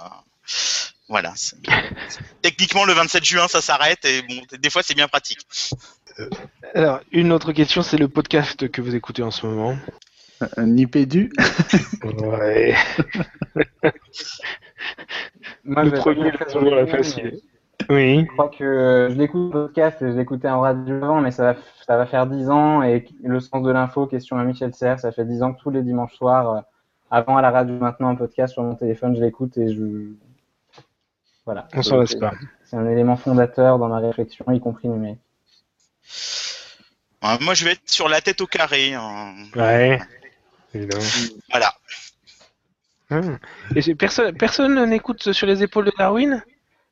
voilà. Techniquement, le 27 juin, ça s'arrête et bon, des fois, c'est bien pratique. Alors, une autre question, c'est le podcast que vous écoutez en ce moment. euh, Nipédu. Ouais. [LAUGHS] Moi, le premier, faire second, la facile. Oui. Je crois que je l'écoute le podcast, je l'écoutais en radio avant, mais ça va, ça va faire 10 ans. Et le sens de l'info, question à Michel Serres, ça fait 10 ans que tous les dimanches soirs, euh, avant à la radio, maintenant en podcast sur mon téléphone, je l'écoute et je. Voilà. On s'en lasse C'est- pas. C'est un élément fondateur dans ma réflexion, y compris numérique. Euh, moi, je vais être sur la tête au carré. hein. Ouais. Évidemment. Voilà. Hum. Et personne, personne n'écoute sur les épaules de Darwin?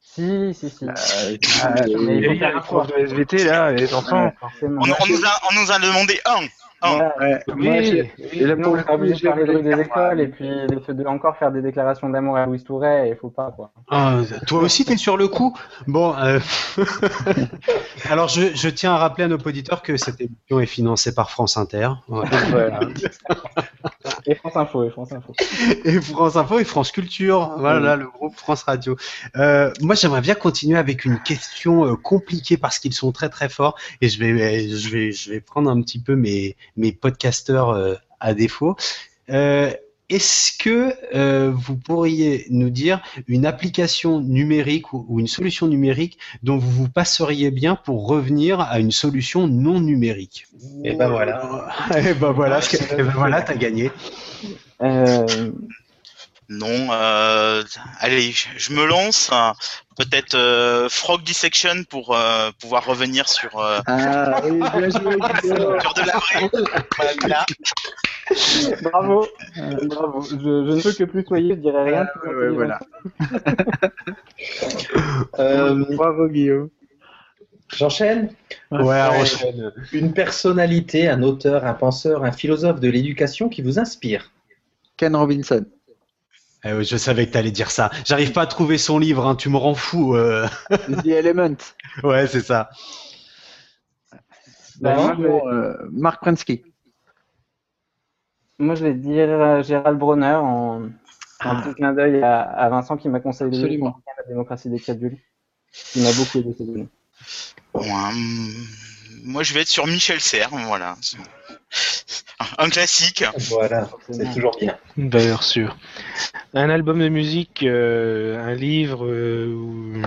Si, si, si. Euh, Ah, mais il y a un choix. de SVT là, les enfants. Ouais. On, on nous a, on nous a demandé un. Un. Voilà. ouais, moi, j'ai- Oui. sera obligé de parler j'ai des écoles et puis de, de encore faire des déclarations d'amour à Louis Touret, et il faut pas, quoi. Ah, toi aussi, t'es sur le coup. Bon, euh, [LAUGHS] alors je, je tiens à rappeler à nos auditeurs que cette émission est financée par France Inter. Ouais. Voilà. Et France Info, et France Info. et France Info et France Culture. Voilà, le groupe France Radio. Euh, moi, j'aimerais bien continuer avec une question euh, compliquée parce qu'ils sont très très forts et je vais, je vais, je vais prendre un petit peu mes, mes podcasteurs euh, à défaut. Euh, est-ce que euh, vous pourriez nous dire une application numérique ou, ou une solution numérique dont vous vous passeriez bien pour revenir à une solution non numérique? Et ben voilà. [LAUGHS] Et ben voilà, que- [LAUGHS] eh ben voilà, t'as gagné. Euh, Non, euh, allez, je, me lance. Peut-être euh, Frog Dissection pour euh, pouvoir revenir sur, euh, Ah oui, bien [LAUGHS] joué, de la vraie. Voilà. [LAUGHS] bravo, bravo. Je, je ne peux que plus soyer, je dirais rien. Ah, ouais, voilà. [LAUGHS] Euh, Bravo, Guillaume. J'enchaîne Ouais, Ouais. enchaîne. Une personnalité, un auteur, un penseur, un philosophe de l'éducation qui vous inspire. Ken Robinson. Eh oui, je savais que t'allais dire ça. J'arrive pas à trouver son livre, hein, tu me rends fou. euh. The Element. [LAUGHS] Ouais, c'est ça. Bah, moi, je vais, Bon, euh, Mark Prensky. moi, je vais dire euh, Gérald Bronner en, en Ah. petit clin d'œil à, à Vincent qui m'a conseillé de lire Absolument. la démocratie des crédules. Il m'a beaucoup aidé ces. Bon, hum, moi, je vais être sur Michel Serres, voilà. [LAUGHS] Un classique. Voilà, c'est toujours bien. Valeur sûre. Un album de musique, euh, un livre euh,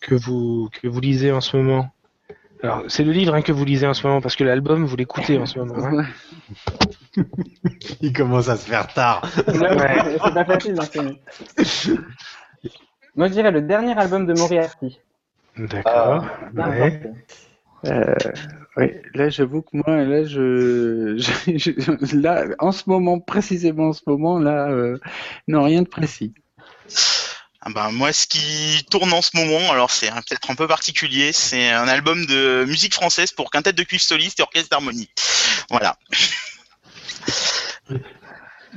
que vous que vous lisez en ce moment? Alors, c'est le livre hein, que vous lisez en ce moment parce que l'album vous l'écoutez en ce moment. hein. [LAUGHS] Il commence à se faire tard. Ouais, c'est pas facile d'enseigner. Moi, je dirais le dernier album de Moriarty. D'accord. Bien Ouais. Euh, oui, là j'avoue que moi, là je, [LAUGHS] je- je- là en ce moment, précisément en ce moment, là, euh, non rien de précis. Ah ben, moi, ce qui tourne en ce moment, alors c'est un- peut-être un peu particulier, c'est un album de musique française pour quintette de cuivre soliste et orchestre d'harmonie. Voilà. [LAUGHS]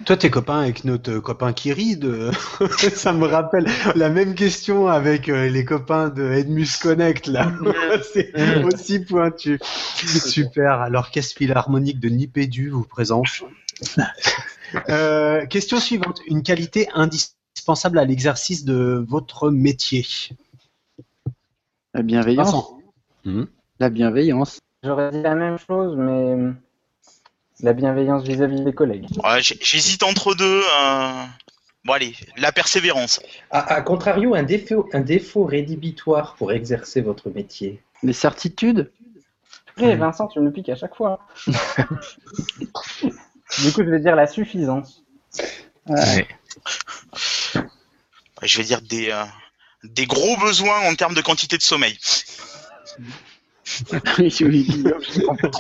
Toi, t'es copain avec notre copain Kiri de... [LAUGHS] Ça me rappelle la même question avec euh, les copains de Edmus Connect, là. [LAUGHS] C'est aussi pointu. Super. Alors, l'Orchestre Philharmonique de Nipédu vous présente. [LAUGHS] Euh, question suivante. Une qualité indispensable à l'exercice de votre métier? La bienveillance. Hmm. La bienveillance. J'aurais dit la même chose, mais la bienveillance vis-à-vis des collègues. Ouais, J'hésite entre deux. euh, Bon, allez, la persévérance. À, à contrario, un défaut, un défaut rédhibitoire pour exercer votre métier. Les certitudes? Eh, Vincent, tu me piques à chaque fois. [LAUGHS] du coup, je vais dire la suffisance. Ouais, Je vais dire des, euh, des gros besoins en termes de quantité de sommeil. [LAUGHS] Oui, oui, Guillaume, je comprends.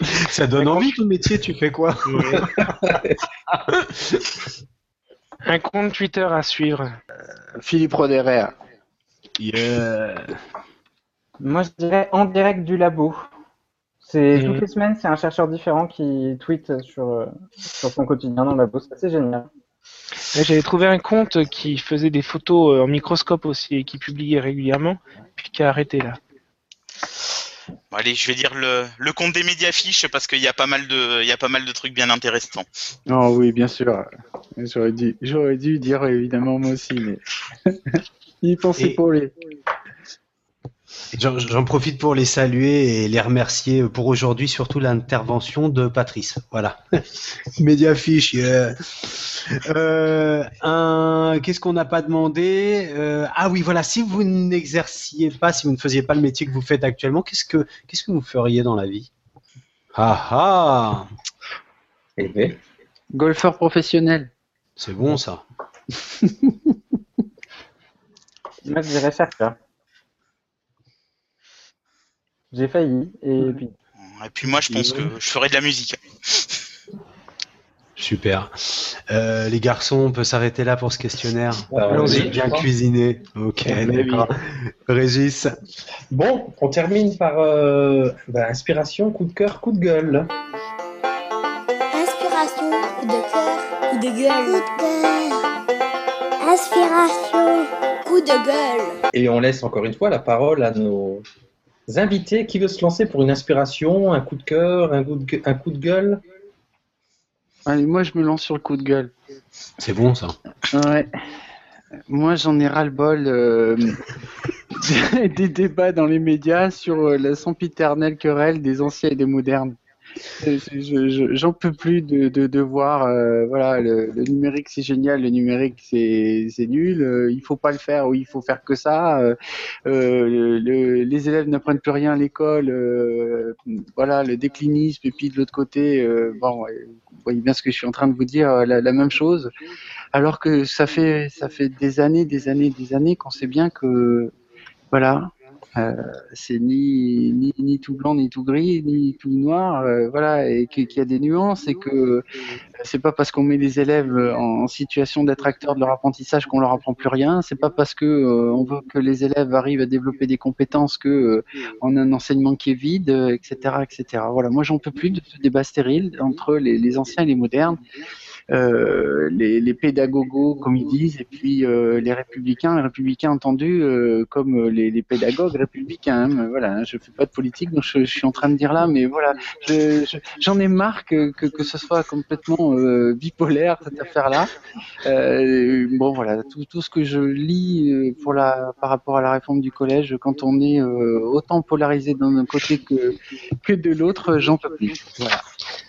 [LAUGHS] Ça donne envie ton métier, tu fais quoi Un compte Twitter à suivre. Philippe Roderer. Yeah. Moi, je dirais en direct du labo. C'est Mhm. toutes les semaines, c'est un chercheur différent qui tweet sur, euh, sur son quotidien dans le labo. C'est assez génial. J'avais trouvé un compte qui faisait des photos euh, en microscope aussi et qui publiait régulièrement, puis qui a arrêté là. Bon, allez, je vais dire le, le compte des médiafiches parce qu'il y a pas mal de, il y a pas mal de trucs bien intéressants. Oh oui, bien sûr. J'aurais dû, j'aurais dû dire évidemment moi aussi, mais [LAUGHS] il pensait Et- pas les. J'en profite pour les saluer et les remercier pour aujourd'hui, surtout l'intervention de Patrice. Voilà. [LAUGHS] Mediafiche, yeah. Euh. Qu'est-ce qu'on n'a pas demandé? Euh, Ah oui, voilà. Si vous n'exerciez pas, si vous ne faisiez pas le métier que vous faites actuellement, qu'est-ce que qu'est-ce que vous feriez dans la vie? Ah ah, Eh bien, Golfeur professionnel. c'est bon ça. [LAUGHS] Moi, je dirais chercheur. J'ai failli, et puis Et puis moi, je pense que je ferai de la musique. [LAUGHS] Super. Euh, les garçons, on peut s'arrêter là pour ce questionnaire. Allons-y. bien cuisiné. Ok, d'accord. Régis. Bon, on termine par euh, bah, inspiration, coup de cœur, coup de gueule. Inspiration, coup de cœur, coup de gueule, coup de cœur. Inspiration, coup de gueule. Et on laisse encore une fois la parole à nos invités. Qui veut se lancer pour une inspiration, un coup de cœur, un coup de, gue- un coup de gueule? Allez, moi je me lance sur le coup de gueule. C'est bon ça. Ouais. Moi, j'en ai ras-le-bol euh, [LAUGHS] des débats dans les médias sur euh, la sempiternelle querelle des anciens et des modernes. Je- je- J'en peux plus de, voir, euh, voilà, le, numérique c'est génial, le numérique c'est nul, euh, il faut pas le faire ou il faut faire que ça. euh, euh, le- le- les élèves n'apprennent plus rien à l'école, voilà, le déclinisme et puis de l'autre côté, bon, vous voyez bien ce que je suis en train de vous dire, la, la même chose alors que ça fait ça fait des années, des années, des années qu'on sait bien que voilà, euh, c'est ni, ni ni tout blanc, ni tout gris, ni tout noir, euh, voilà, et qu'il y a des nuances et que euh, c'est pas parce qu'on met les élèves en, situation d'être acteurs de leur apprentissage qu'on leur apprend plus rien. C'est pas parce que on veut que les élèves arrivent à développer des compétences que on a un enseignement qui est vide, etc., etc. Voilà, moi j'en peux plus de ce débat stérile entre les anciens et les modernes. Euh, les, les pédagogos, comme ils disent, et puis euh, les républicains, les républicains entendus euh, comme les, pédagogues républicains. hein. Voilà, hein, je fais pas de politique, donc je, suis en train de dire là, mais voilà, je- je- j'en ai marre que, que, ce soit complètement bipolaire cette affaire-là. Bon, voilà, tout, ce que je lis par rapport à la réforme du collège, quand on est autant polarisé d'un côté que, que de l'autre, j'en peux plus.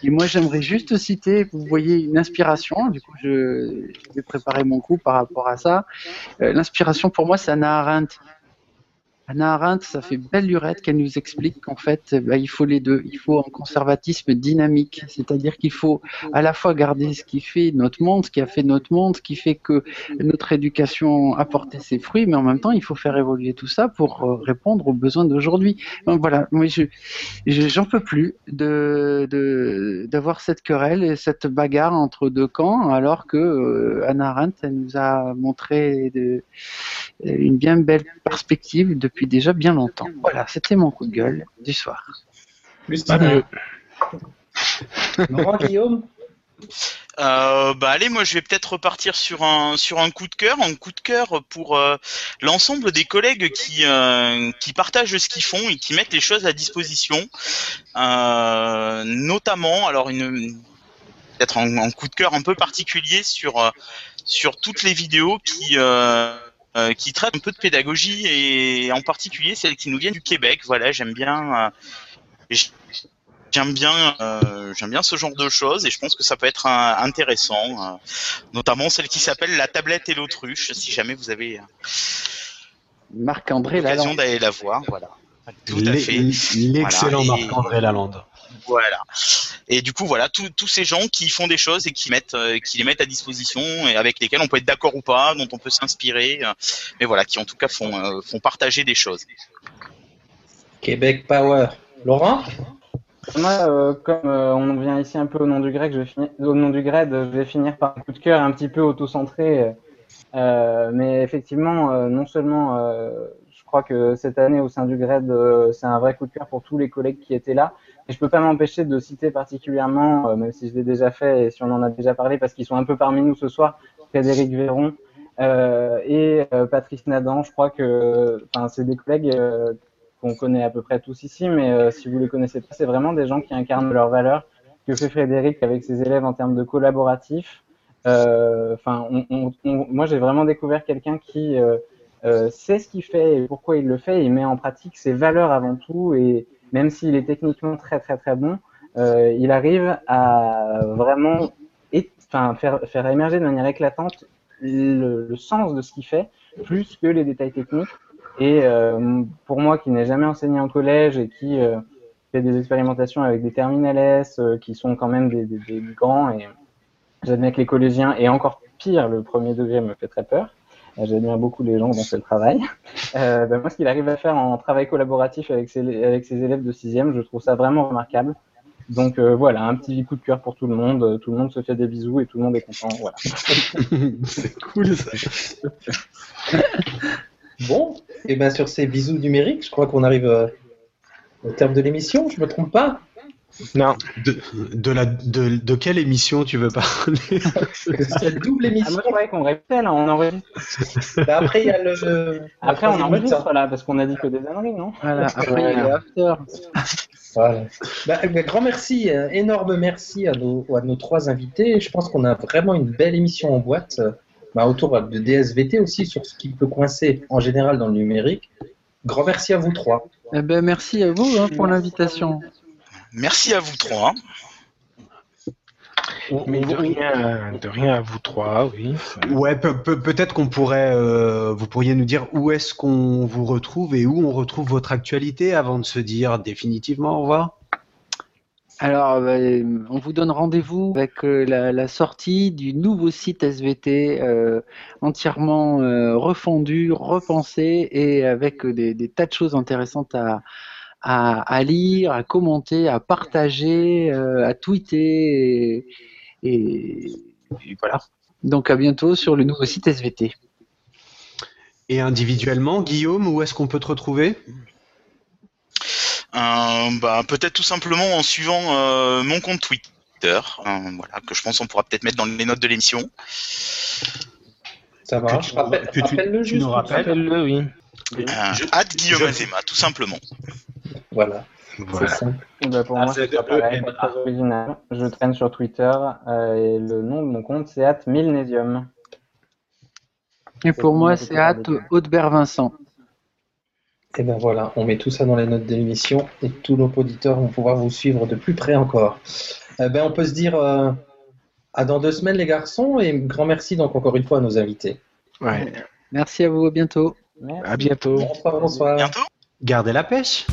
Et moi, j'aimerais juste citer, vous voyez, une inspiration. Du coup, je, vais préparer mon coup par rapport à ça. Euh, L'inspiration, pour moi, c'est Anna Arendt. Anna Arendt, ça fait belle lurette qu'elle nous explique qu'en fait, eh ben, il faut les deux. Il faut un conservatisme dynamique, c'est-à-dire qu'il faut à la fois garder ce qui fait notre monde, ce qui a fait notre monde, ce qui fait que notre éducation a porté ses fruits, mais en même temps, il faut faire évoluer tout ça pour euh, répondre aux besoins d'aujourd'hui. Donc voilà, moi, je, je- j'en peux plus de d'avoir cette querelle et cette bagarre entre deux camps, alors que euh, Anna Arendt elle nous a montré une bien belle perspective depuis déjà bien longtemps. Voilà, c'était mon coup de gueule du soir. Plus Pas mieux. [LAUGHS] Laurent Guillaume Euh, bah allez, moi je vais peut-être repartir sur un sur un coup de cœur, un coup de cœur pour euh, l'ensemble des collègues qui euh, qui partagent ce qu'ils font et qui mettent les choses à disposition, Euh, notamment alors une peut-être un, un coup de cœur un peu particulier sur sur toutes les vidéos qui euh, qui traitent un peu de pédagogie et en particulier celles qui nous viennent du Québec. Voilà, j'aime bien. euh, J'aime bien, euh, j'aime bien ce genre de choses et je pense que ça peut être intéressant, euh, notamment celle qui s'appelle La tablette et l'autruche, si jamais vous avez euh, Marc-André l'occasion Lalande. d'aller la voir, voilà. Tout à fait. L'excellent Voilà, et- Marc-André Lalande. Voilà. Et du coup, voilà, tous ces gens qui font des choses et qui mettent, euh, qui les mettent à disposition et avec lesquels on peut être d'accord ou pas, dont on peut s'inspirer, euh, mais voilà, qui en tout cas font, euh, font partager des choses. Québec Power. Laurent? Moi, euh, comme euh, on vient ici un peu au nom du grec, je vais finir, au nom du grade, je vais finir par un coup de cœur un petit peu auto-centré. euh, mais effectivement, euh, non seulement, euh, je crois que cette année au sein du grade, euh, c'est un vrai coup de cœur pour tous les collègues qui étaient là. Et je peux pas m'empêcher de citer particulièrement, euh, même si je l'ai déjà fait et si on en a déjà parlé, parce qu'ils sont un peu parmi nous ce soir, Frédéric Véron euh, et euh, Patrice Nadan. Je crois que, c'est des collègues. qu'on connaît à peu près tous ici, mais si vous les connaissez pas, c'est vraiment des gens qui incarnent leurs valeurs. Que fait Frédéric avec ses élèves en termes de collaboratif. Enfin, moi j'ai vraiment découvert quelqu'un qui sait ce qu'il fait et pourquoi il le fait. Il met en pratique ses valeurs avant tout, et même s'il est techniquement très très très bon, euh, il arrive à vraiment faire, faire émerger de manière éclatante le, le sens de ce qu'il fait, plus que les détails techniques. Et euh, pour moi, qui n'ai jamais enseigné en collège et qui euh, fait des expérimentations avec des terminales S, euh, qui sont quand même des, des, des grands, et j'admets que les collégiens, et encore pire, le premier degré me fait très peur. J'admire beaucoup les gens dont c'est le travail. [LAUGHS] Euh, ben moi, ce qu'il arrive à faire en travail collaboratif avec ses, avec ses élèves de sixième, je trouve ça vraiment remarquable. Donc euh, voilà, un petit coup de cœur pour tout le monde. Euh, Tout le monde se fait des bisous et tout le monde est content. Voilà. [LAUGHS] C'est cool ça. [LAUGHS] Bon, et bien sur ces bisous numériques, je crois qu'on arrive euh, au terme de l'émission, je me trompe pas? Non, De, de, la, de, de quelle émission tu veux parler [LAUGHS] Cette double Ah, émission. je croyais qu'on répétait là, on enregistre. Bah, après, il y a le. Après, la on enregistre là, parce qu'on a dit que des âneries, non? Voilà, après, il y a le after. Voilà. Bah, grand merci, un énorme merci à nos, à nos trois invités. Je pense qu'on a vraiment une belle émission en boîte euh, bah, autour de DSVT aussi sur ce qui peut coincer en général dans le numérique. Grand merci à vous trois. Eh ben, merci à vous hein, pour l'invitation. Merci à vous trois. Mais on- de rien, de rien à vous trois, oui. Ouais, pe- pe- peut-être qu'on pourrait, euh, vous pourriez nous dire où est-ce qu'on vous retrouve et où on retrouve votre actualité avant de se dire définitivement au revoir. Alors, euh, on vous donne rendez-vous avec euh, la, la sortie du nouveau site SVT euh, entièrement euh, refondu, repensé et avec des, des tas de choses intéressantes à, à, à lire, à commenter, à partager, euh, à tweeter et, et- et voilà. Donc à bientôt sur le nouveau site SVT. Et individuellement, Guillaume, où est-ce qu'on peut te retrouver? Euh, bah, peut-être tout simplement en suivant euh, mon compte Twitter. Euh, voilà, que je pense qu'on pourra peut-être mettre dans les notes de l'émission. Ça marche. Rappelle- que tu- Rappelle-le tu juste. nous rappelles. Rappelle-le, oui. Euh, Hâte Guillaume je- Azema, tout simplement. Voilà. Voilà. C'est simple. Et bah, pour Ah, moi, c'est pas original. Je traîne sur Twitter euh, et le nom de mon compte, c'est at Milnesium. Et pour moi, c'est avec- Hautebert Vincent. Et ben voilà, on met tout ça dans les notes de l'émission et tous nos auditeurs vont pouvoir vous suivre de plus près encore. Eh ben, on peut se dire euh, à dans deux semaines les garçons et grand merci donc encore une fois à nos invités. Ouais. Merci à vous, à bientôt. Merci. À bientôt. Bonsoir, bonsoir. Bientôt. Gardez la pêche.